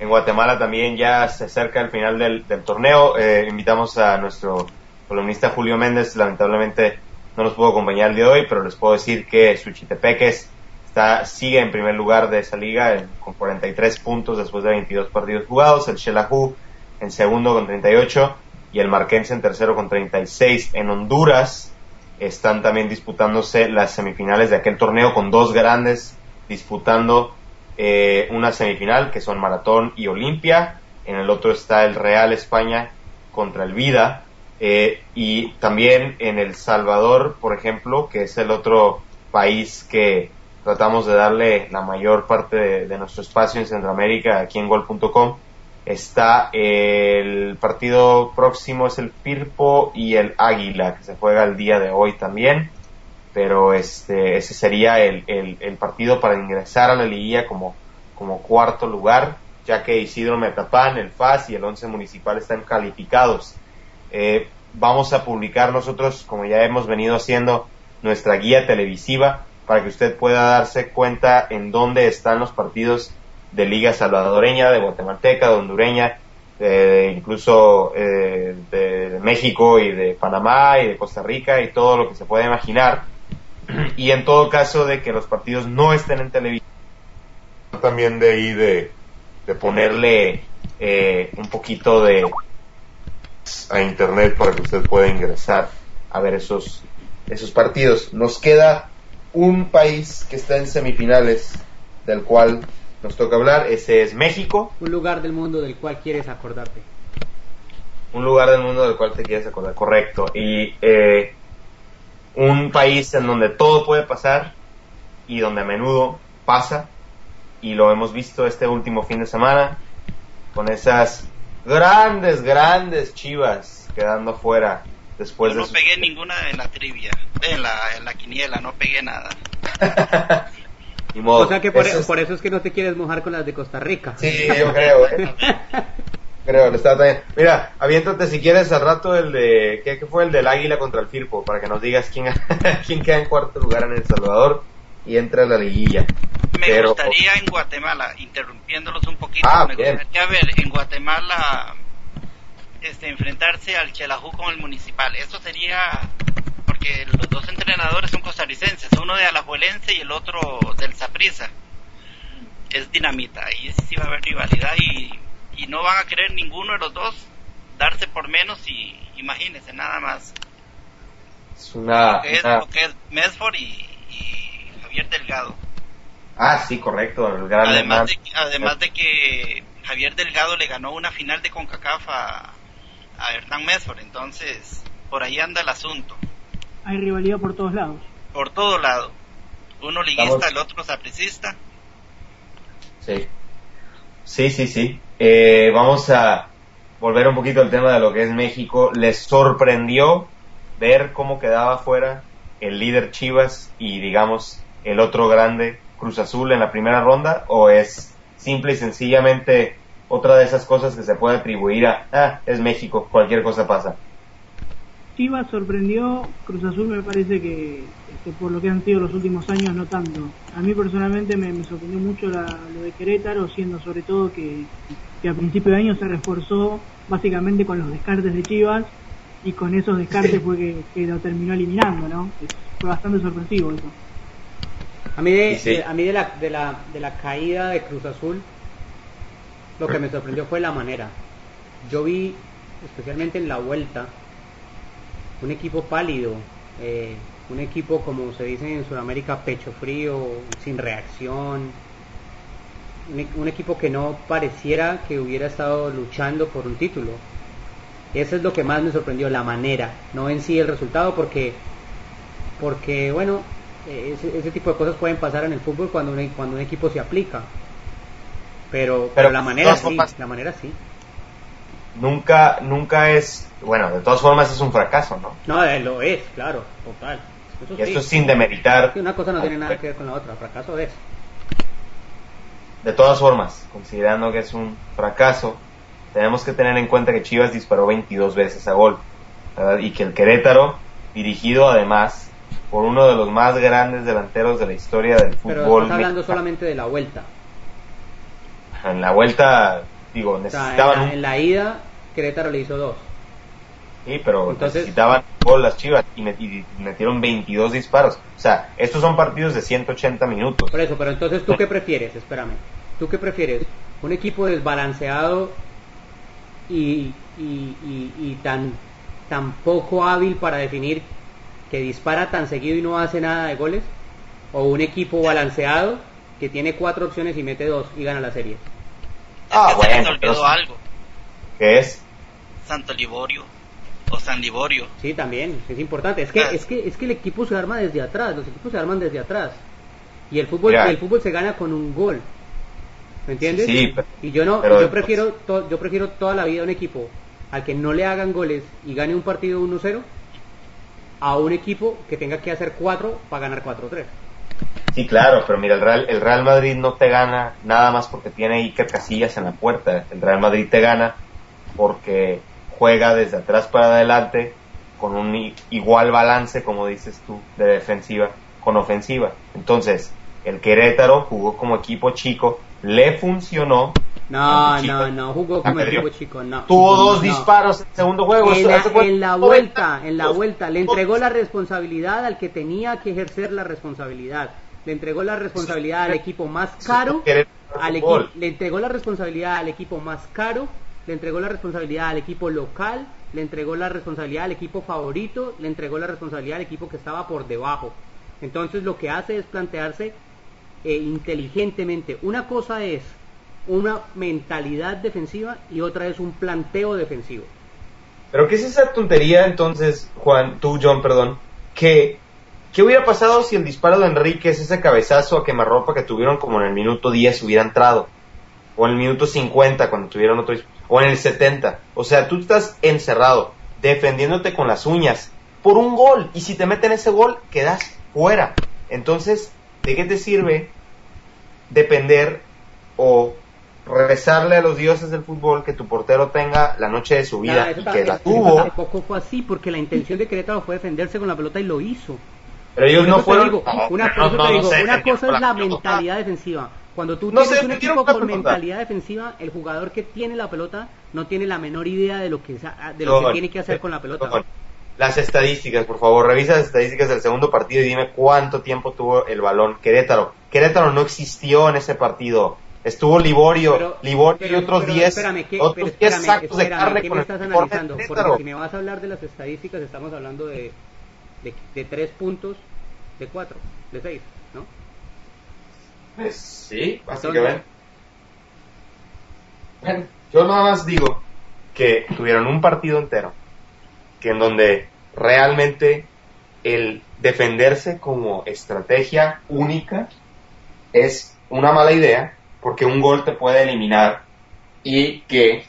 en Guatemala también ya se acerca el final del, torneo. Eh, invitamos a nuestro columnista Julio Méndez, lamentablemente no nos pudo acompañar el día de hoy, pero les puedo decir que Suchitepeques está, sigue en primer lugar de esa liga con 43 puntos después de 22 partidos jugados, el Xelajú en segundo con 38 y el Marquense en tercero con 36. En Honduras están también disputándose las semifinales de aquel torneo con dos grandes disputando eh, una semifinal que son Maratón y Olimpia. En el otro está el Real España contra el Vida. Eh, y también en El Salvador, por ejemplo, que es el otro país que tratamos de darle la mayor parte de, nuestro espacio en Centroamérica, aquí en gol.com, está el partido próximo, es el Firpo y el Águila, que se juega el día de hoy también, pero este, ese sería el, el, partido para ingresar a la liguilla como, como cuarto lugar, ya que Isidro Metapán, el FAS y el 11 municipal están calificados. Eh, vamos a publicar nosotros, como ya hemos venido haciendo, nuestra guía televisiva para que usted pueda darse cuenta en dónde están los partidos de Liga Salvadoreña, de Guatemalteca, de Hondureña, eh, incluso eh, de, de México y de Panamá y de Costa Rica y todo lo que se puede imaginar. Y en todo caso de que los partidos no estén en televisión, también de ahí de, de ponerle eh, un poquito de a internet para que usted pueda ingresar a ver esos, esos partidos. Nos queda un país que está en semifinales, del cual nos toca hablar, ese es México, Un lugar del mundo del cual quieres acordarte. un lugar del mundo del cual te quieres acordar, correcto, y eh, un país en donde todo puede pasar y donde a menudo pasa, y lo hemos visto este último fin de semana, con esas grandes, grandes chivas quedando fuera después no de sus- pegué ninguna en la trivia en la, en la quiniela no pegué nada modo. O sea que por Eso eso, es- por eso es que no te quieres mojar con las de Costa Rica. Sí, yo creo, ¿eh? creo, le estaba también. Mira, aviéntate si quieres al rato el de. ¿Qué, qué fue el del Águila contra el Firpo? Para que nos digas quién, quién queda en cuarto lugar en El Salvador y entra a la liguilla. me Pero- gustaría en Guatemala interrumpiéndolos un poquito Ah, me bien. gustaría ver en Guatemala este enfrentarse al Chelajú con el municipal eso sería porque los dos entrenadores son costarricenses uno de Alajuelense y el otro del Saprissa es dinamita y sí va a haber rivalidad y, y no van a querer ninguno de los dos darse por menos y imagínense nada más Es una. lo que es, una- lo que es Medford y, y Javier Delgado Ah, sí, correcto. El gran además de, además de que Javier Delgado le ganó una final de CONCACAF a, a Hernán Medford entonces por ahí anda el asunto Hay rivalidad por todos lados. por todo lado uno liguista el otro sapricista Sí. Sí, sí, sí. Eh, vamos a volver un poquito al tema de lo que es México. ¿Les sorprendió ver cómo quedaba fuera el líder Chivas y, digamos, el otro grande Cruz Azul en la primera ronda? ¿O es simple y sencillamente otra de esas cosas que se puede atribuir a, ah, es México, cualquier cosa pasa? Chivas sorprendió, Cruz Azul me parece que este, por lo que han sido los últimos años no tanto. A mí personalmente me, sorprendió mucho lo de Querétaro, siendo sobre todo que, a principio de año se reforzó básicamente con los descartes de Chivas y con esos descartes fue que, lo terminó eliminando, ¿no? Fue bastante sorpresivo eso. A mí de, a mí de la, de, la, de la caída de Cruz Azul, lo que me sorprendió fue la manera. Yo vi, especialmente en la vuelta, un equipo pálido, eh, un equipo como se dice en Sudamérica, pecho frío, sin reacción, e-, un, equipo que no pareciera que hubiera estado luchando por un título. Eso es lo que más me sorprendió, la manera, no en sí el resultado, porque, porque bueno, ese, tipo de cosas pueden pasar en el fútbol cuando un, cuando un equipo se aplica. Pero, pero, la manera sí, la manera sí. Nunca, nunca es bueno, de todas formas es un fracaso, ¿no? No, eh, lo es, claro, total. Y esto es sin demeritar. una cosa no tiene nada que ver con la otra, fracaso es. De todas formas, considerando que es un fracaso, tenemos que tener en cuenta que Chivas disparó 22 veces a gol y que el Querétaro, dirigido además por uno de los más grandes delanteros de la historia del fútbol. Pero estás hablando solamente de la vuelta. En la vuelta, digo, necesitaban. en la ida, Querétaro le hizo dos. Sí, pero necesitaban gol las Chivas y, metieron 22 disparos. O sea, estos son partidos de 180 minutos. Por eso, pero entonces tú qué prefieres, espérame. ¿Tú qué prefieres? ¿Un equipo desbalanceado y, y, tan, tan poco hábil para definir que dispara tan seguido y no hace nada de goles? ¿O un equipo balanceado que tiene cuatro opciones y mete dos y gana la serie? Ah, bueno. olvidó algo. ¿Qué es? Santo Liborio o San Liborio. Sí, también, es importante. Es que, ah. es que, es que el equipo se arma desde atrás, los equipos se arman desde atrás. Y el fútbol, el fútbol se gana con un gol. ¿Me entiendes? Sí, y yo no, yo prefiero, yo prefiero toda la vida un equipo al que no le hagan goles y gane un partido 1-0 a un equipo que tenga que hacer 4 para ganar 4-3. Sí, claro, pero mira, el Real, el Real Madrid no te gana nada más porque tiene Iker Casillas en la puerta. El Real Madrid te gana porque juega desde atrás para adelante con un igual balance, como dices tú, de defensiva con ofensiva. Entonces, el Querétaro jugó como equipo chico, le funcionó. No, no, no, jugó como equipo chico, no. Tuvo dos disparos en el segundo juego. En la, vuelta, en la vuelta, le entregó la responsabilidad al que tenía que ejercer la responsabilidad. Le entregó la responsabilidad al equipo más caro, al le entregó la responsabilidad al equipo más caro le entregó la responsabilidad al equipo local, le entregó la responsabilidad al equipo favorito, le entregó la responsabilidad al equipo que estaba por debajo. Entonces lo que hace es plantearse eh, inteligentemente. Una cosa es una mentalidad defensiva y otra es un planteo defensivo. Pero ¿qué es esa tontería entonces, Juan, tú, John, perdón? Que, ¿Qué hubiera pasado si el disparo de Enrique es ese cabezazo a quemarropa que tuvieron como en el minuto 10 hubiera entrado? O en el minuto 50 cuando tuvieron otro disparo o en el 70. O sea, tú estás encerrado, defendiéndote con las uñas por un gol. Y si te meten ese gol, quedas fuera. Entonces, ¿de qué te sirve depender o rezarle a los dioses del fútbol que tu portero tenga la noche de su vida y que la tuvo? Tampoco fue así, porque la intención de Querétaro fue defenderse con la pelota y lo hizo. Pero ellos no fueron. una, una cosa es la mentalidad defensiva. Cuando tú tienes un equipo con mentalidad defensiva, el jugador que tiene la pelota no tiene la menor idea de lo que, de lo que tiene que hacer con la pelota. Las estadísticas, por favor, revisa las estadísticas del segundo partido y dime cuánto tiempo tuvo el balón Querétaro. Querétaro no existió en ese partido. Estuvo Liborio, Liborio y otros 10 otros 10 sacos de carne ¿qué me estás analizando? Porque si me vas a hablar de las estadísticas, estamos hablando de, de, de 3 puntos, de 4, de 6, ¿no? Pues sí, básicamente. Bueno, yo nada más digo que tuvieron un partido entero, que en donde realmente el defenderse como estrategia única es una mala idea, porque un gol te puede eliminar y que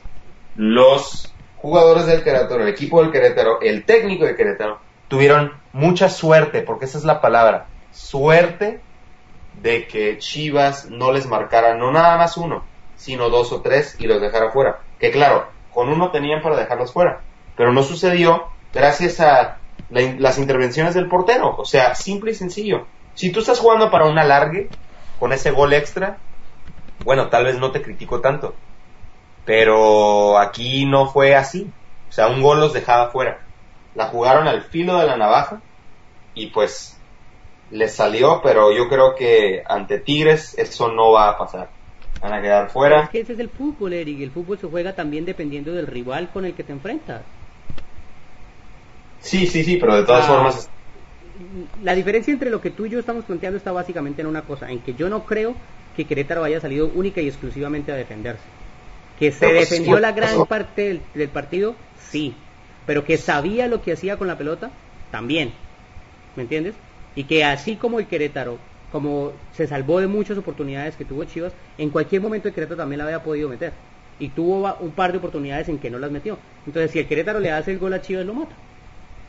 los jugadores del Querétaro, el equipo del Querétaro, el técnico del Querétaro, tuvieron mucha suerte, porque esa es la palabra, suerte de que Chivas no les marcara no nada más uno, sino dos o tres y los dejara fuera. Que claro, con uno tenían para dejarlos fuera, pero no sucedió gracias a las intervenciones del portero. O sea, simple y sencillo. Si tú estás jugando para un alargue con ese gol extra, bueno, tal vez no te critico tanto. Pero aquí no fue así. O sea, un gol los dejaba fuera. La jugaron al filo de la navaja y pues les salió, pero yo creo que ante Tigres eso no va a pasar. Van a quedar fuera. Es que ese es el fútbol, Eric. El fútbol se juega también dependiendo del rival con el que te enfrentas. Sí, sí, sí, pero de todas formas... La diferencia entre lo que tú y yo estamos planteando está básicamente en una cosa, en que yo no creo que Querétaro haya salido única y exclusivamente a defenderse. Que se pues, defendió la gran parte del, partido, sí, pero que sabía lo que hacía con la pelota, también. ¿Me entiendes? Y que así como el Querétaro, como se salvó de muchas oportunidades que tuvo Chivas, en cualquier momento el Querétaro también la había podido meter. Y tuvo un par de oportunidades en que no las metió. Entonces, si el Querétaro le hace el gol a Chivas, lo mata.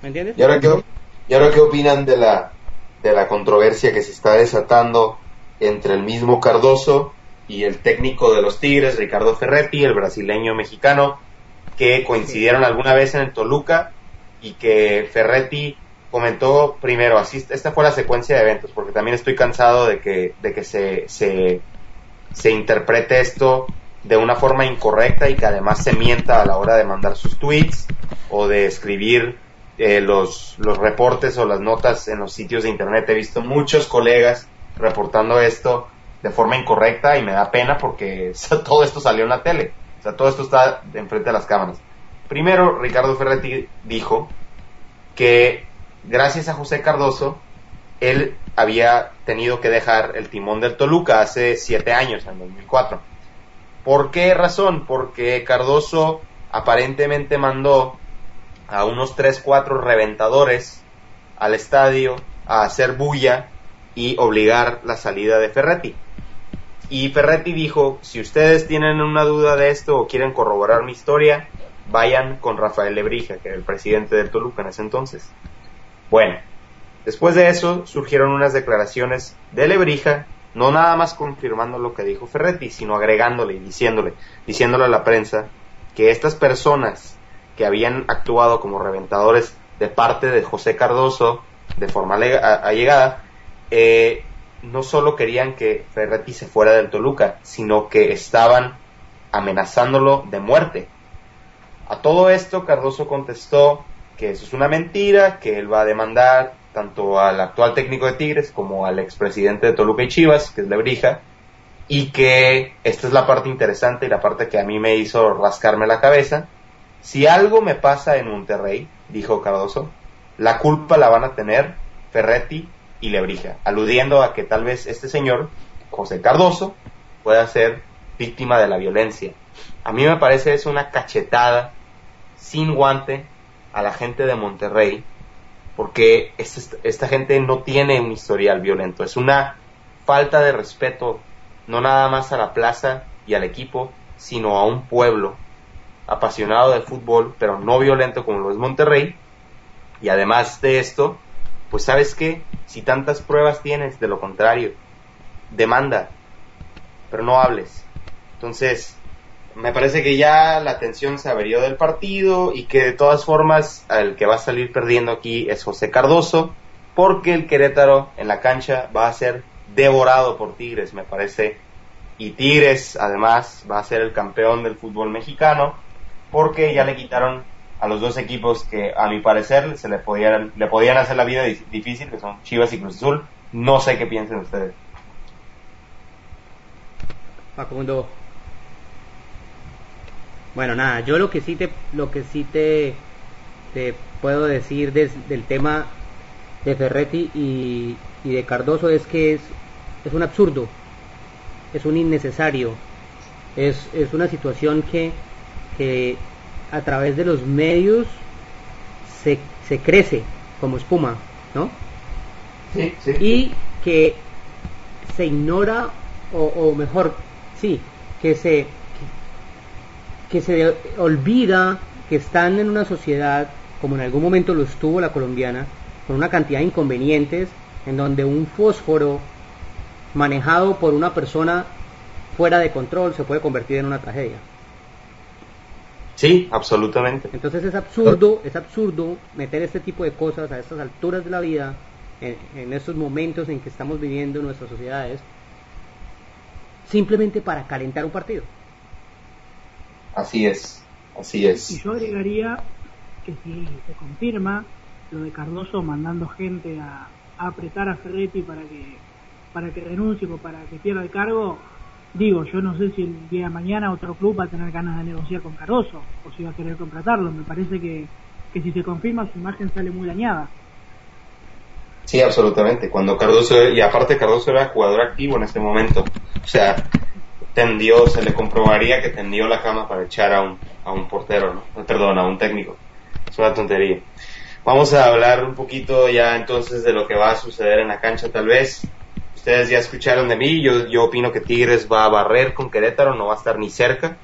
¿Me entiendes? ¿Y ahora qué, y ahora qué opinan de la, de la controversia que se está desatando entre el mismo Cardoso y el técnico de los Tigres, Ricardo Ferretti, el brasileño mexicano, que coincidieron alguna vez en el Toluca y que Ferretti comentó primero, así, esta fue la secuencia de eventos, porque también estoy cansado de que, de que se, se, se interprete esto de una forma incorrecta y que además se mienta a la hora de mandar sus tweets o de escribir eh, los, los reportes o las notas en los sitios de internet. He visto muchos colegas reportando esto de forma incorrecta y me da pena porque todo esto salió en la tele. O sea, todo esto está enfrente de las cámaras. Primero, Ricardo Ferretti dijo que gracias a José Cardoso, él había tenido que dejar el timón del Toluca hace siete años, en 2004. ¿Por qué razón? Porque Cardoso aparentemente mandó a unos 3, 4 reventadores al estadio a hacer bulla y obligar la salida de Ferretti. Y Ferretti dijo, si ustedes tienen una duda de esto o quieren corroborar mi historia, vayan con Rafael Lebrija, que era el presidente del Toluca en ese entonces. Bueno, después de eso surgieron unas declaraciones de Lebrija, no nada más confirmando lo que dijo Ferretti, sino agregándole y diciéndole, diciéndole a la prensa que estas personas que habían actuado como reventadores de parte de José Cardoso de forma allegada, eh, no solo querían que Ferretti se fuera del Toluca, sino que estaban amenazándolo de muerte. A todo esto Cardoso contestó que eso es una mentira, que él va a demandar tanto al actual técnico de Tigres como al expresidente de Toluca y Chivas, que es Lebrija, y que esta es la parte interesante y la parte que a mí me hizo rascarme la cabeza, si algo me pasa en Monterrey, dijo Cardoso, la culpa la van a tener Ferretti y Lebrija, aludiendo a que tal vez este señor, José Cardoso, pueda ser víctima de la violencia. A mí me parece es una cachetada sin guante a la gente de Monterrey, porque esta gente no tiene un historial violento, es una falta de respeto no nada más a la plaza y al equipo, sino a un pueblo apasionado de fútbol, pero no violento como lo es Monterrey. Y además de esto, pues sabes que si tantas pruebas tienes de lo contrario, demanda, pero no hables. Entonces, me parece que ya la atención se averió del partido y que de todas formas el que va a salir perdiendo aquí es José Cardoso, porque el Querétaro en la cancha va a ser devorado por Tigres, me parece. Y Tigres, además, va a ser el campeón del fútbol mexicano porque ya le quitaron a los dos equipos que a mi parecer se le podían, le podían hacer la vida difícil, que son Chivas y Cruz Azul. No sé qué piensen ustedes. Facundo. Bueno, nada, yo lo que sí te, lo que sí te, te puedo decir del tema de Ferretti y, y de Cardoso es que es, es un absurdo, es un innecesario, es, es una situación que que a través de los medios se, se crece como espuma, ¿no? Sí, sí. Y que se ignora, o, mejor, sí, que se, que, se olvida que están en una sociedad, como en algún momento lo estuvo la colombiana, con una cantidad de inconvenientes, en donde un fósforo manejado por una persona fuera de control se puede convertir en una tragedia. Sí, absolutamente. Entonces es absurdo, es absurdo meter este tipo de cosas a estas alturas de la vida, en, en estos momentos en que estamos viviendo en nuestras sociedades, simplemente para calentar un partido. Así es, así es. Y yo agregaría que si se confirma lo de Cardoso mandando gente a, a apretar a Ferretti para que para que renuncie o para que pierda el cargo, digo, yo no sé si el día de mañana otro club va a tener ganas de negociar con Cardoso o si va a querer contratarlo. Me parece que, que si se confirma su imagen sale muy dañada. Sí, absolutamente. Cuando Cardoso, y aparte Cardoso era jugador activo en este momento. O sea, tendió, se le comprobaría que tendió la cama para echar a un, a un portero, ¿no? Perdón, a un técnico. Es una tontería. Vamos a hablar un poquito ya entonces de lo que va a suceder en la cancha tal vez. Ustedes ya escucharon de mí, yo, yo opino que Tigres va a barrer con Querétaro, no va a estar ni cerca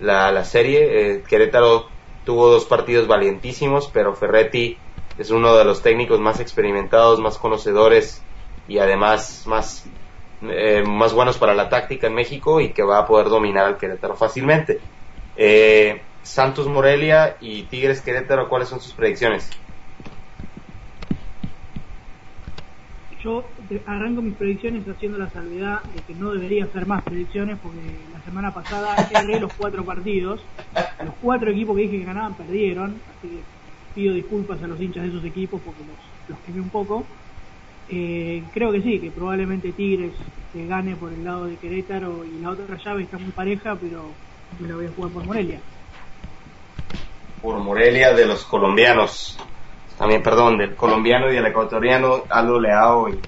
la, la serie. Eh, Querétaro tuvo dos partidos valientísimos, pero Ferretti es uno de los técnicos más experimentados, más conocedores y además más, eh, más buenos para la táctica en México y que va a poder dominar al Querétaro fácilmente. Eh, Santos Morelia y Tigres Querétaro, ¿cuáles son sus predicciones? Yo arranco mis predicciones haciendo la salvedad de que no debería hacer más predicciones porque la semana pasada erré los cuatro partidos. Los cuatro equipos que dije que ganaban perdieron, así que pido disculpas a los hinchas de esos equipos porque los, los quemé un poco. Eh, creo que sí, que probablemente Tigres se gane por el lado de Querétaro y la otra llave está muy pareja, pero yo la voy a jugar por Morelia. Por Morelia de los colombianos. También, perdón, del colombiano y del ecuatoriano Aldo Leao y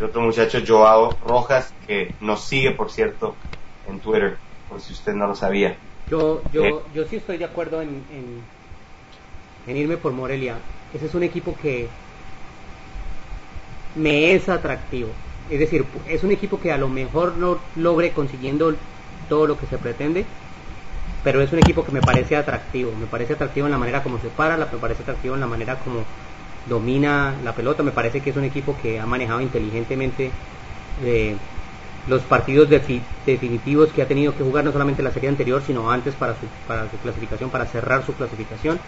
el otro muchacho Joao Rojas que nos sigue, por cierto, en Twitter, por si usted no lo sabía. Yo, yo, Eh. yo sí estoy de acuerdo en, en, en irme por Morelia. Ese es un equipo que me es atractivo. Es decir, es un equipo que a lo mejor no logre consiguiendo todo lo que se pretende, pero es un equipo que me parece atractivo. Me parece atractivo en la manera como se para, me parece atractivo en la manera como domina la pelota. Me parece que es un equipo que ha manejado inteligentemente eh, los partidos defi- definitivos que ha tenido que jugar, no solamente la serie anterior, sino antes para su, para su clasificación, para cerrar su clasificación.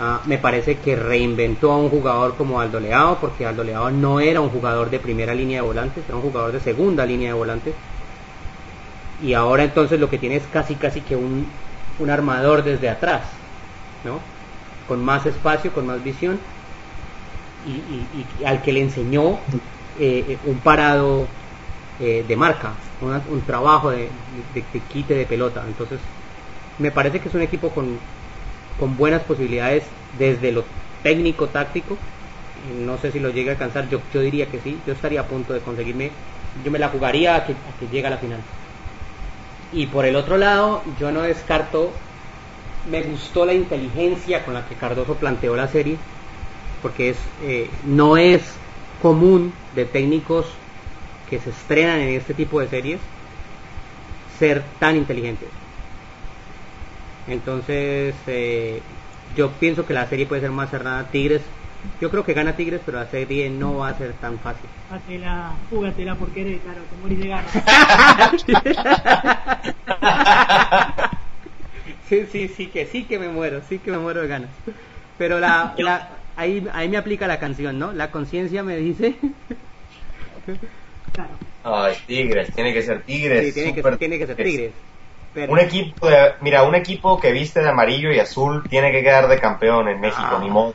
Ah, me parece que reinventó a un jugador como Aldo Leao, porque Aldo Leao no era un jugador de primera línea de volantes, era un jugador de segunda línea de volantes. Y ahora entonces lo que tiene es casi casi que un, un armador desde atrás, ¿no? Con más espacio, con más visión, y, al que le enseñó eh, eh, un parado eh, de marca, una- un trabajo de, de- de quite de pelota. Entonces, me parece que es un equipo con, con buenas posibilidades desde lo técnico-táctico. Eh, No sé si lo llegue a alcanzar, yo, yo diría que sí. Yo estaría a punto de conseguirme, yo me la jugaría a que, a llegue a la final. Y por el otro lado, yo no descarto, me gustó la inteligencia con la que Cardoso planteó la serie, porque es eh, no es común de técnicos que se estrenan en este tipo de series ser tan inteligentes. Entonces, eh, yo pienso que la serie puede ser más cerrada. Tigres, yo creo que gana Tigres, pero la serie no va a ser tan fácil. Hátela, júgatela por Querétaro, te morís de ganas. Sí, sí, sí, que sí que me muero, sí que me muero de ganas. Pero la, la ahí, ahí me aplica la canción, ¿no? La conciencia me dice... Claro. Ay, Tigres, tiene que ser Tigres. Sí, tiene que, súper tiene que ser Tigres. Pero, Un equipo, de- mira, un equipo que viste de amarillo y azul tiene que quedar de campeón en México, Ah. ni modo.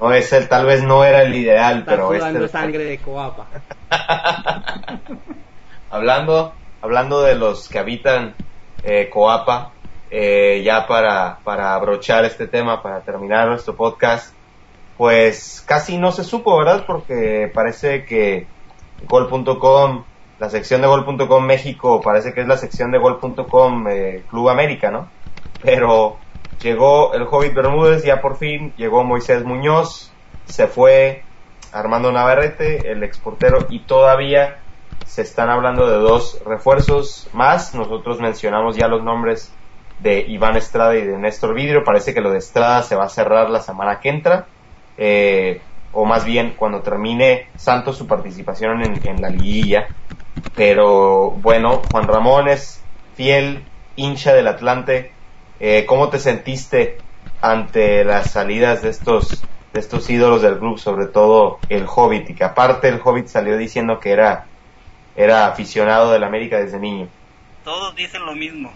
No es el, tal vez no era el ideal, está pero sudando este sangre de coapa. hablando, hablando de los que habitan eh, Coapa, eh, ya para, para abrochar este tema, para terminar nuestro podcast, pues casi no se supo, ¿verdad? Porque parece que Gol.com, la sección de Gol.com México, parece que es la sección de Gol.com eh, Club América, ¿no? Pero llegó el Hobbit Bermúdez, ya por fin llegó Moisés Muñoz, se fue Armando Navarrete, el exportero, y todavía se están hablando de dos refuerzos más. Nosotros mencionamos ya los nombres de Iván Estrada y de Néstor Vidrio. Parece que lo de Estrada se va a cerrar la semana que entra. eh, o más bien cuando termine Santos su participación en, en la liguilla. Pero bueno, Juan Ramón es fiel hincha del Atlante eh, ¿cómo te sentiste ante las salidas de estos de estos ídolos del club, sobre todo el Hobbit, y que aparte el Hobbit salió diciendo que era era aficionado del América desde niño. Todos dicen lo mismo.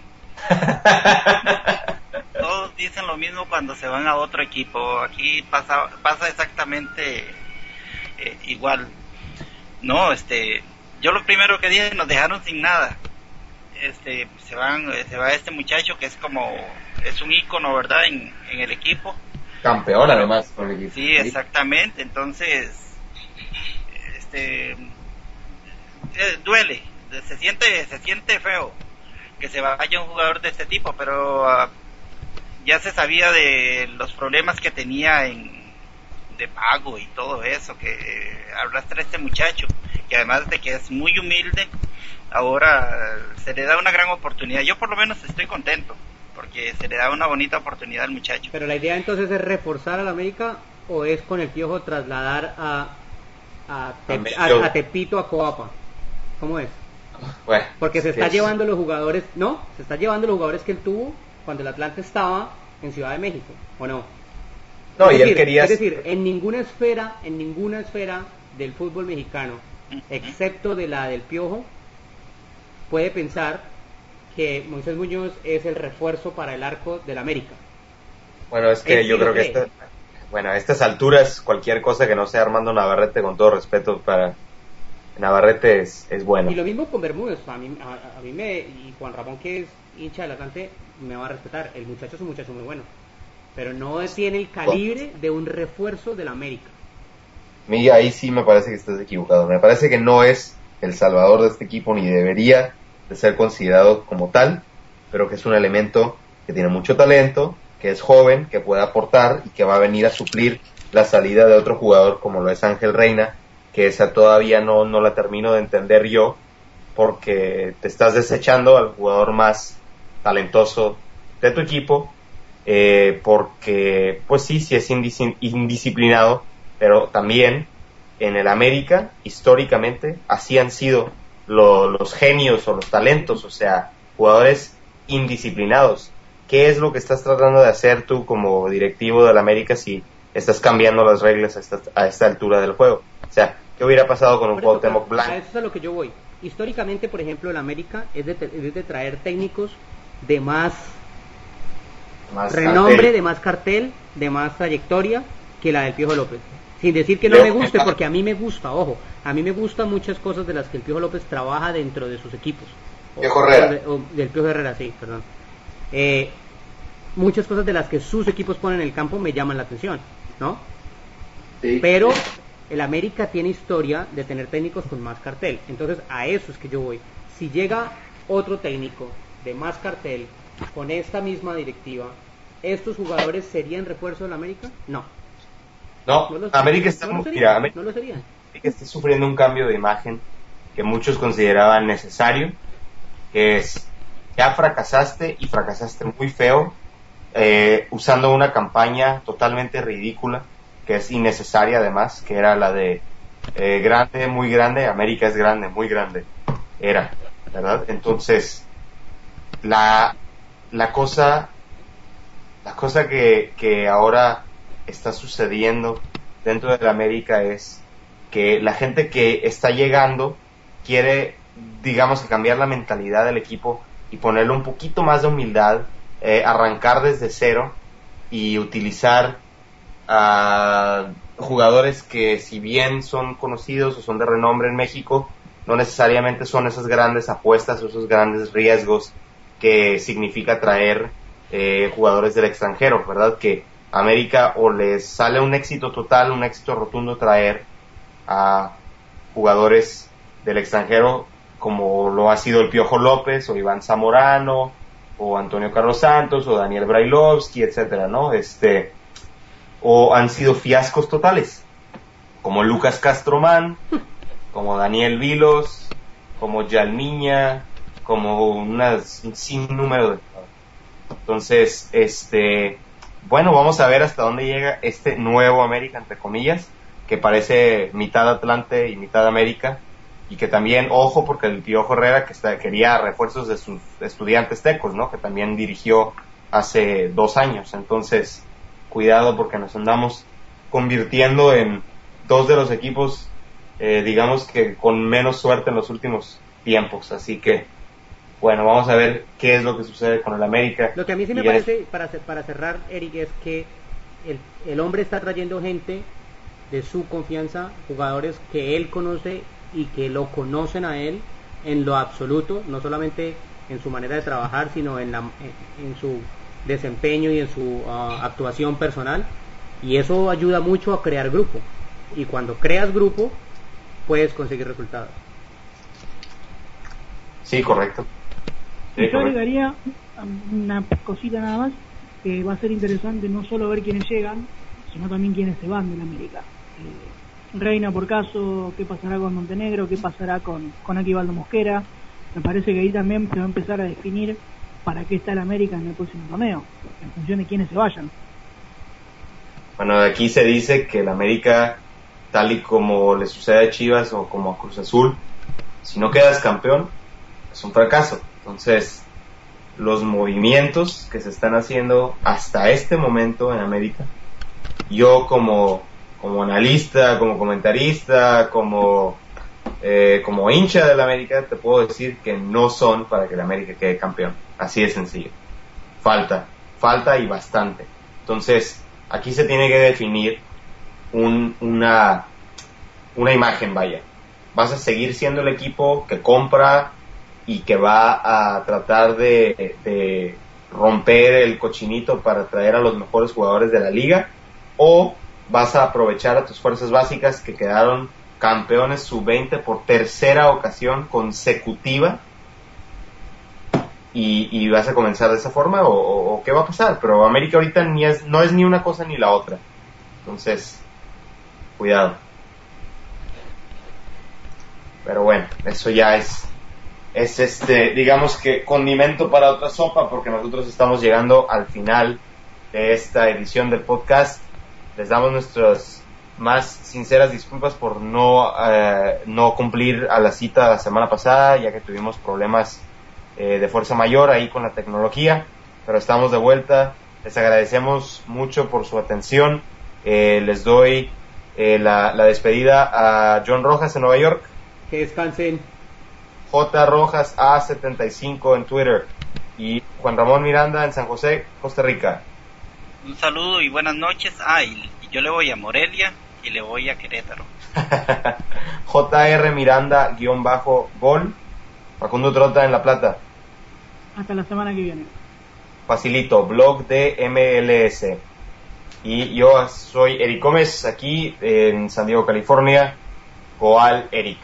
Todos dicen lo mismo cuando se van a otro equipo. Aquí pasa pasa exactamente eh, igual. No, este, yo lo primero que dije nos dejaron sin nada. Este, se van, se va este muchacho que es como es un ícono, ¿verdad? En, en el equipo. Campeón además con el equipo. Sí, exactamente. Entonces, este, eh, duele, se siente, se siente feo que se vaya un jugador de este tipo, pero ah, ya se sabía de los problemas que tenía en de pago y todo eso que arrastra este muchacho, que además de que es muy humilde, ahora se le da una gran oportunidad. Yo por lo menos estoy contento porque se le da una bonita oportunidad al muchacho. Pero la idea entonces es reforzar al América o es con el piojo trasladar a a, Tep- a- a Tepito a Coapa. ¿Cómo es? Bueno, Porque se está es- llevando los jugadores, no, se está llevando los jugadores que él tuvo cuando el Atlante estaba en Ciudad de México, ¿o no? No, es y él decir, quería... es decir, en ninguna esfera, en ninguna esfera del fútbol mexicano, excepto de la del Piojo, puede pensar que Moisés Muñoz es el refuerzo para el arco del América. Bueno, es que Él yo sí creo que esta- bueno, a estas alturas cualquier cosa que no sea Armando Navarrete, con todo respeto para Navarrete es, es bueno. Y lo mismo con Bermúdez, a mí, a, a mí me, y Juan Ramón que es hincha del Atlante, me va a respetar, el muchacho es un muchacho muy bueno, pero no tiene el calibre de un refuerzo del América. Mí ahí sí me parece que estás equivocado. Me parece que no es el salvador de este equipo ni debería de ser considerado como tal, pero que es un elemento que tiene mucho talento, que es joven, que puede aportar y que va a venir a suplir la salida de otro jugador como lo es Ángel Reina, que esa todavía no, no la termino de entender yo, porque te estás desechando al jugador más talentoso de tu equipo, eh, porque pues sí, sí es indis- indisciplinado, pero también en el América, históricamente, así han sido lo- los genios o los talentos, o sea, jugadores indisciplinados. ¿Qué es lo que estás tratando de hacer tú como directivo del América si estás cambiando las reglas a esta, a esta altura del juego? O sea, ¿qué hubiera pasado con un eso, Cuauhtémoc A Blanco? eso es a lo que yo voy. Históricamente, por ejemplo, el América es de, es de traer técnicos de más Más renombre, cartel. de más cartel, de más trayectoria que la del Piojo López. Sin decir que no Leo, me guste, está- porque a mí me gusta, ojo, a mí me gustan muchas cosas de las que el Piojo López trabaja dentro de sus equipos. O- Piojo Herrera. o del Piojo Herrera, sí, perdón. Eh, muchas cosas de las que sus equipos ponen en el campo me llaman la atención, ¿no? Sí. Pero el América tiene historia de tener técnicos con más cartel. Entonces a eso es que yo voy. Si llega otro técnico de más cartel con esta misma directiva, ¿estos jugadores serían refuerzo del América? No. No, América está, no mira, América está sufriendo un cambio de imagen que muchos consideraban necesario, que es, ya fracasaste y fracasaste muy feo, eh, usando una campaña totalmente ridícula, que es innecesaria además, que era la de eh, grande, muy grande, América es grande, muy grande, era, ¿verdad? Entonces, la, la cosa, la cosa que, que ahora está sucediendo dentro de la América es que la gente que está llegando quiere, digamos, cambiar la mentalidad del equipo y ponerle un poquito más de humildad, eh, arrancar desde cero y utilizar a jugadores que si bien son conocidos o son de renombre en México, no necesariamente son esas grandes apuestas o esos grandes riesgos que significa traer eh, jugadores del extranjero, ¿verdad? Que América o les sale un éxito total, un éxito rotundo traer a jugadores del extranjero como lo ha sido el Piojo López o Iván Zamorano o Antonio Carlos Santos o Daniel Brailovsky, etcétera, ¿no? Este o han sido fiascos totales, como Lucas Castromán, como Daniel Vilos, como Yalmiña, como unas, un sinnúmero de entonces, este, bueno, vamos a ver hasta dónde llega este nuevo América, entre comillas, que parece mitad Atlante y mitad América, y que también, ojo, porque el Piojo Herrera que está, quería refuerzos de sus estudiantes tecos, ¿no? Que también dirigió hace dos años. Entonces, cuidado porque nos andamos convirtiendo en dos de los equipos, eh, digamos que con menos suerte en los últimos tiempos. Así que, bueno, vamos a ver qué es lo que sucede con el América. Lo que a mí sí me parece, para, para cerrar, Eric, es que el, el hombre está trayendo gente de su confianza, jugadores que él conoce y que lo conocen a él en lo absoluto, no solamente en su manera de trabajar, sino en, la, en, su desempeño y en su ah, actuación personal. Y eso ayuda mucho a crear grupo. Y cuando creas grupo, puedes conseguir resultados. Sí, correcto. Yo agregaría una cosita nada más, que va a ser interesante no solo ver quiénes llegan, sino también quiénes se van de la América. Eh, Reina por caso, qué pasará con Montenegro, qué pasará con, con Aquivaldo Mosquera. Me parece que ahí también se va a empezar a definir para qué está el América en el próximo torneo, en función de quiénes se vayan. Bueno, aquí se dice que el América, tal y como le sucede a Chivas o como a Cruz Azul, si no quedas campeón, es un fracaso. Entonces, los movimientos que se están haciendo hasta este momento en América, yo como, como analista, como comentarista, como, eh, como hincha del América, te puedo decir que no son para que el América quede campeón. Así de sencillo. Falta, falta y bastante. Entonces, aquí se tiene que definir un, una, una imagen, vaya. Vas a seguir siendo el equipo que compra y que va a tratar de, romper el cochinito para traer a los mejores jugadores de la liga o vas a aprovechar a tus fuerzas básicas que quedaron campeones sub-20 por tercera ocasión consecutiva y, vas a comenzar de esa forma o, qué va a pasar. Pero América ahorita ni es, no es ni una cosa ni la otra. Entonces, cuidado. Pero bueno, eso ya es, es este, digamos que condimento para otra sopa porque nosotros estamos llegando al final de esta edición del podcast. Les damos nuestras más sinceras disculpas por no, eh, no cumplir a la cita la semana pasada, ya que tuvimos problemas eh, de fuerza mayor ahí con la tecnología, pero estamos de vuelta. Les agradecemos mucho por su atención. Eh, les doy eh, la, la, despedida a John Rojas en Nueva York. Que descansen. J Rojas A75 en Twitter. Y Juan Ramón Miranda en San José, Costa Rica. Un saludo y buenas noches. Ah, y yo le voy a Morelia y le voy a Querétaro. JR Miranda guion bajo gol Facundo Trota en La Plata. Hasta la semana que viene. Facilito, blog de MLS. Y yo soy Eric Gómez, aquí en San Diego, California. Goal Eric.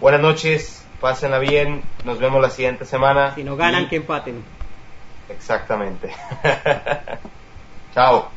Buenas noches, pásenla bien, nos vemos la siguiente semana. Si no ganan, que empaten. Exactamente. Chao.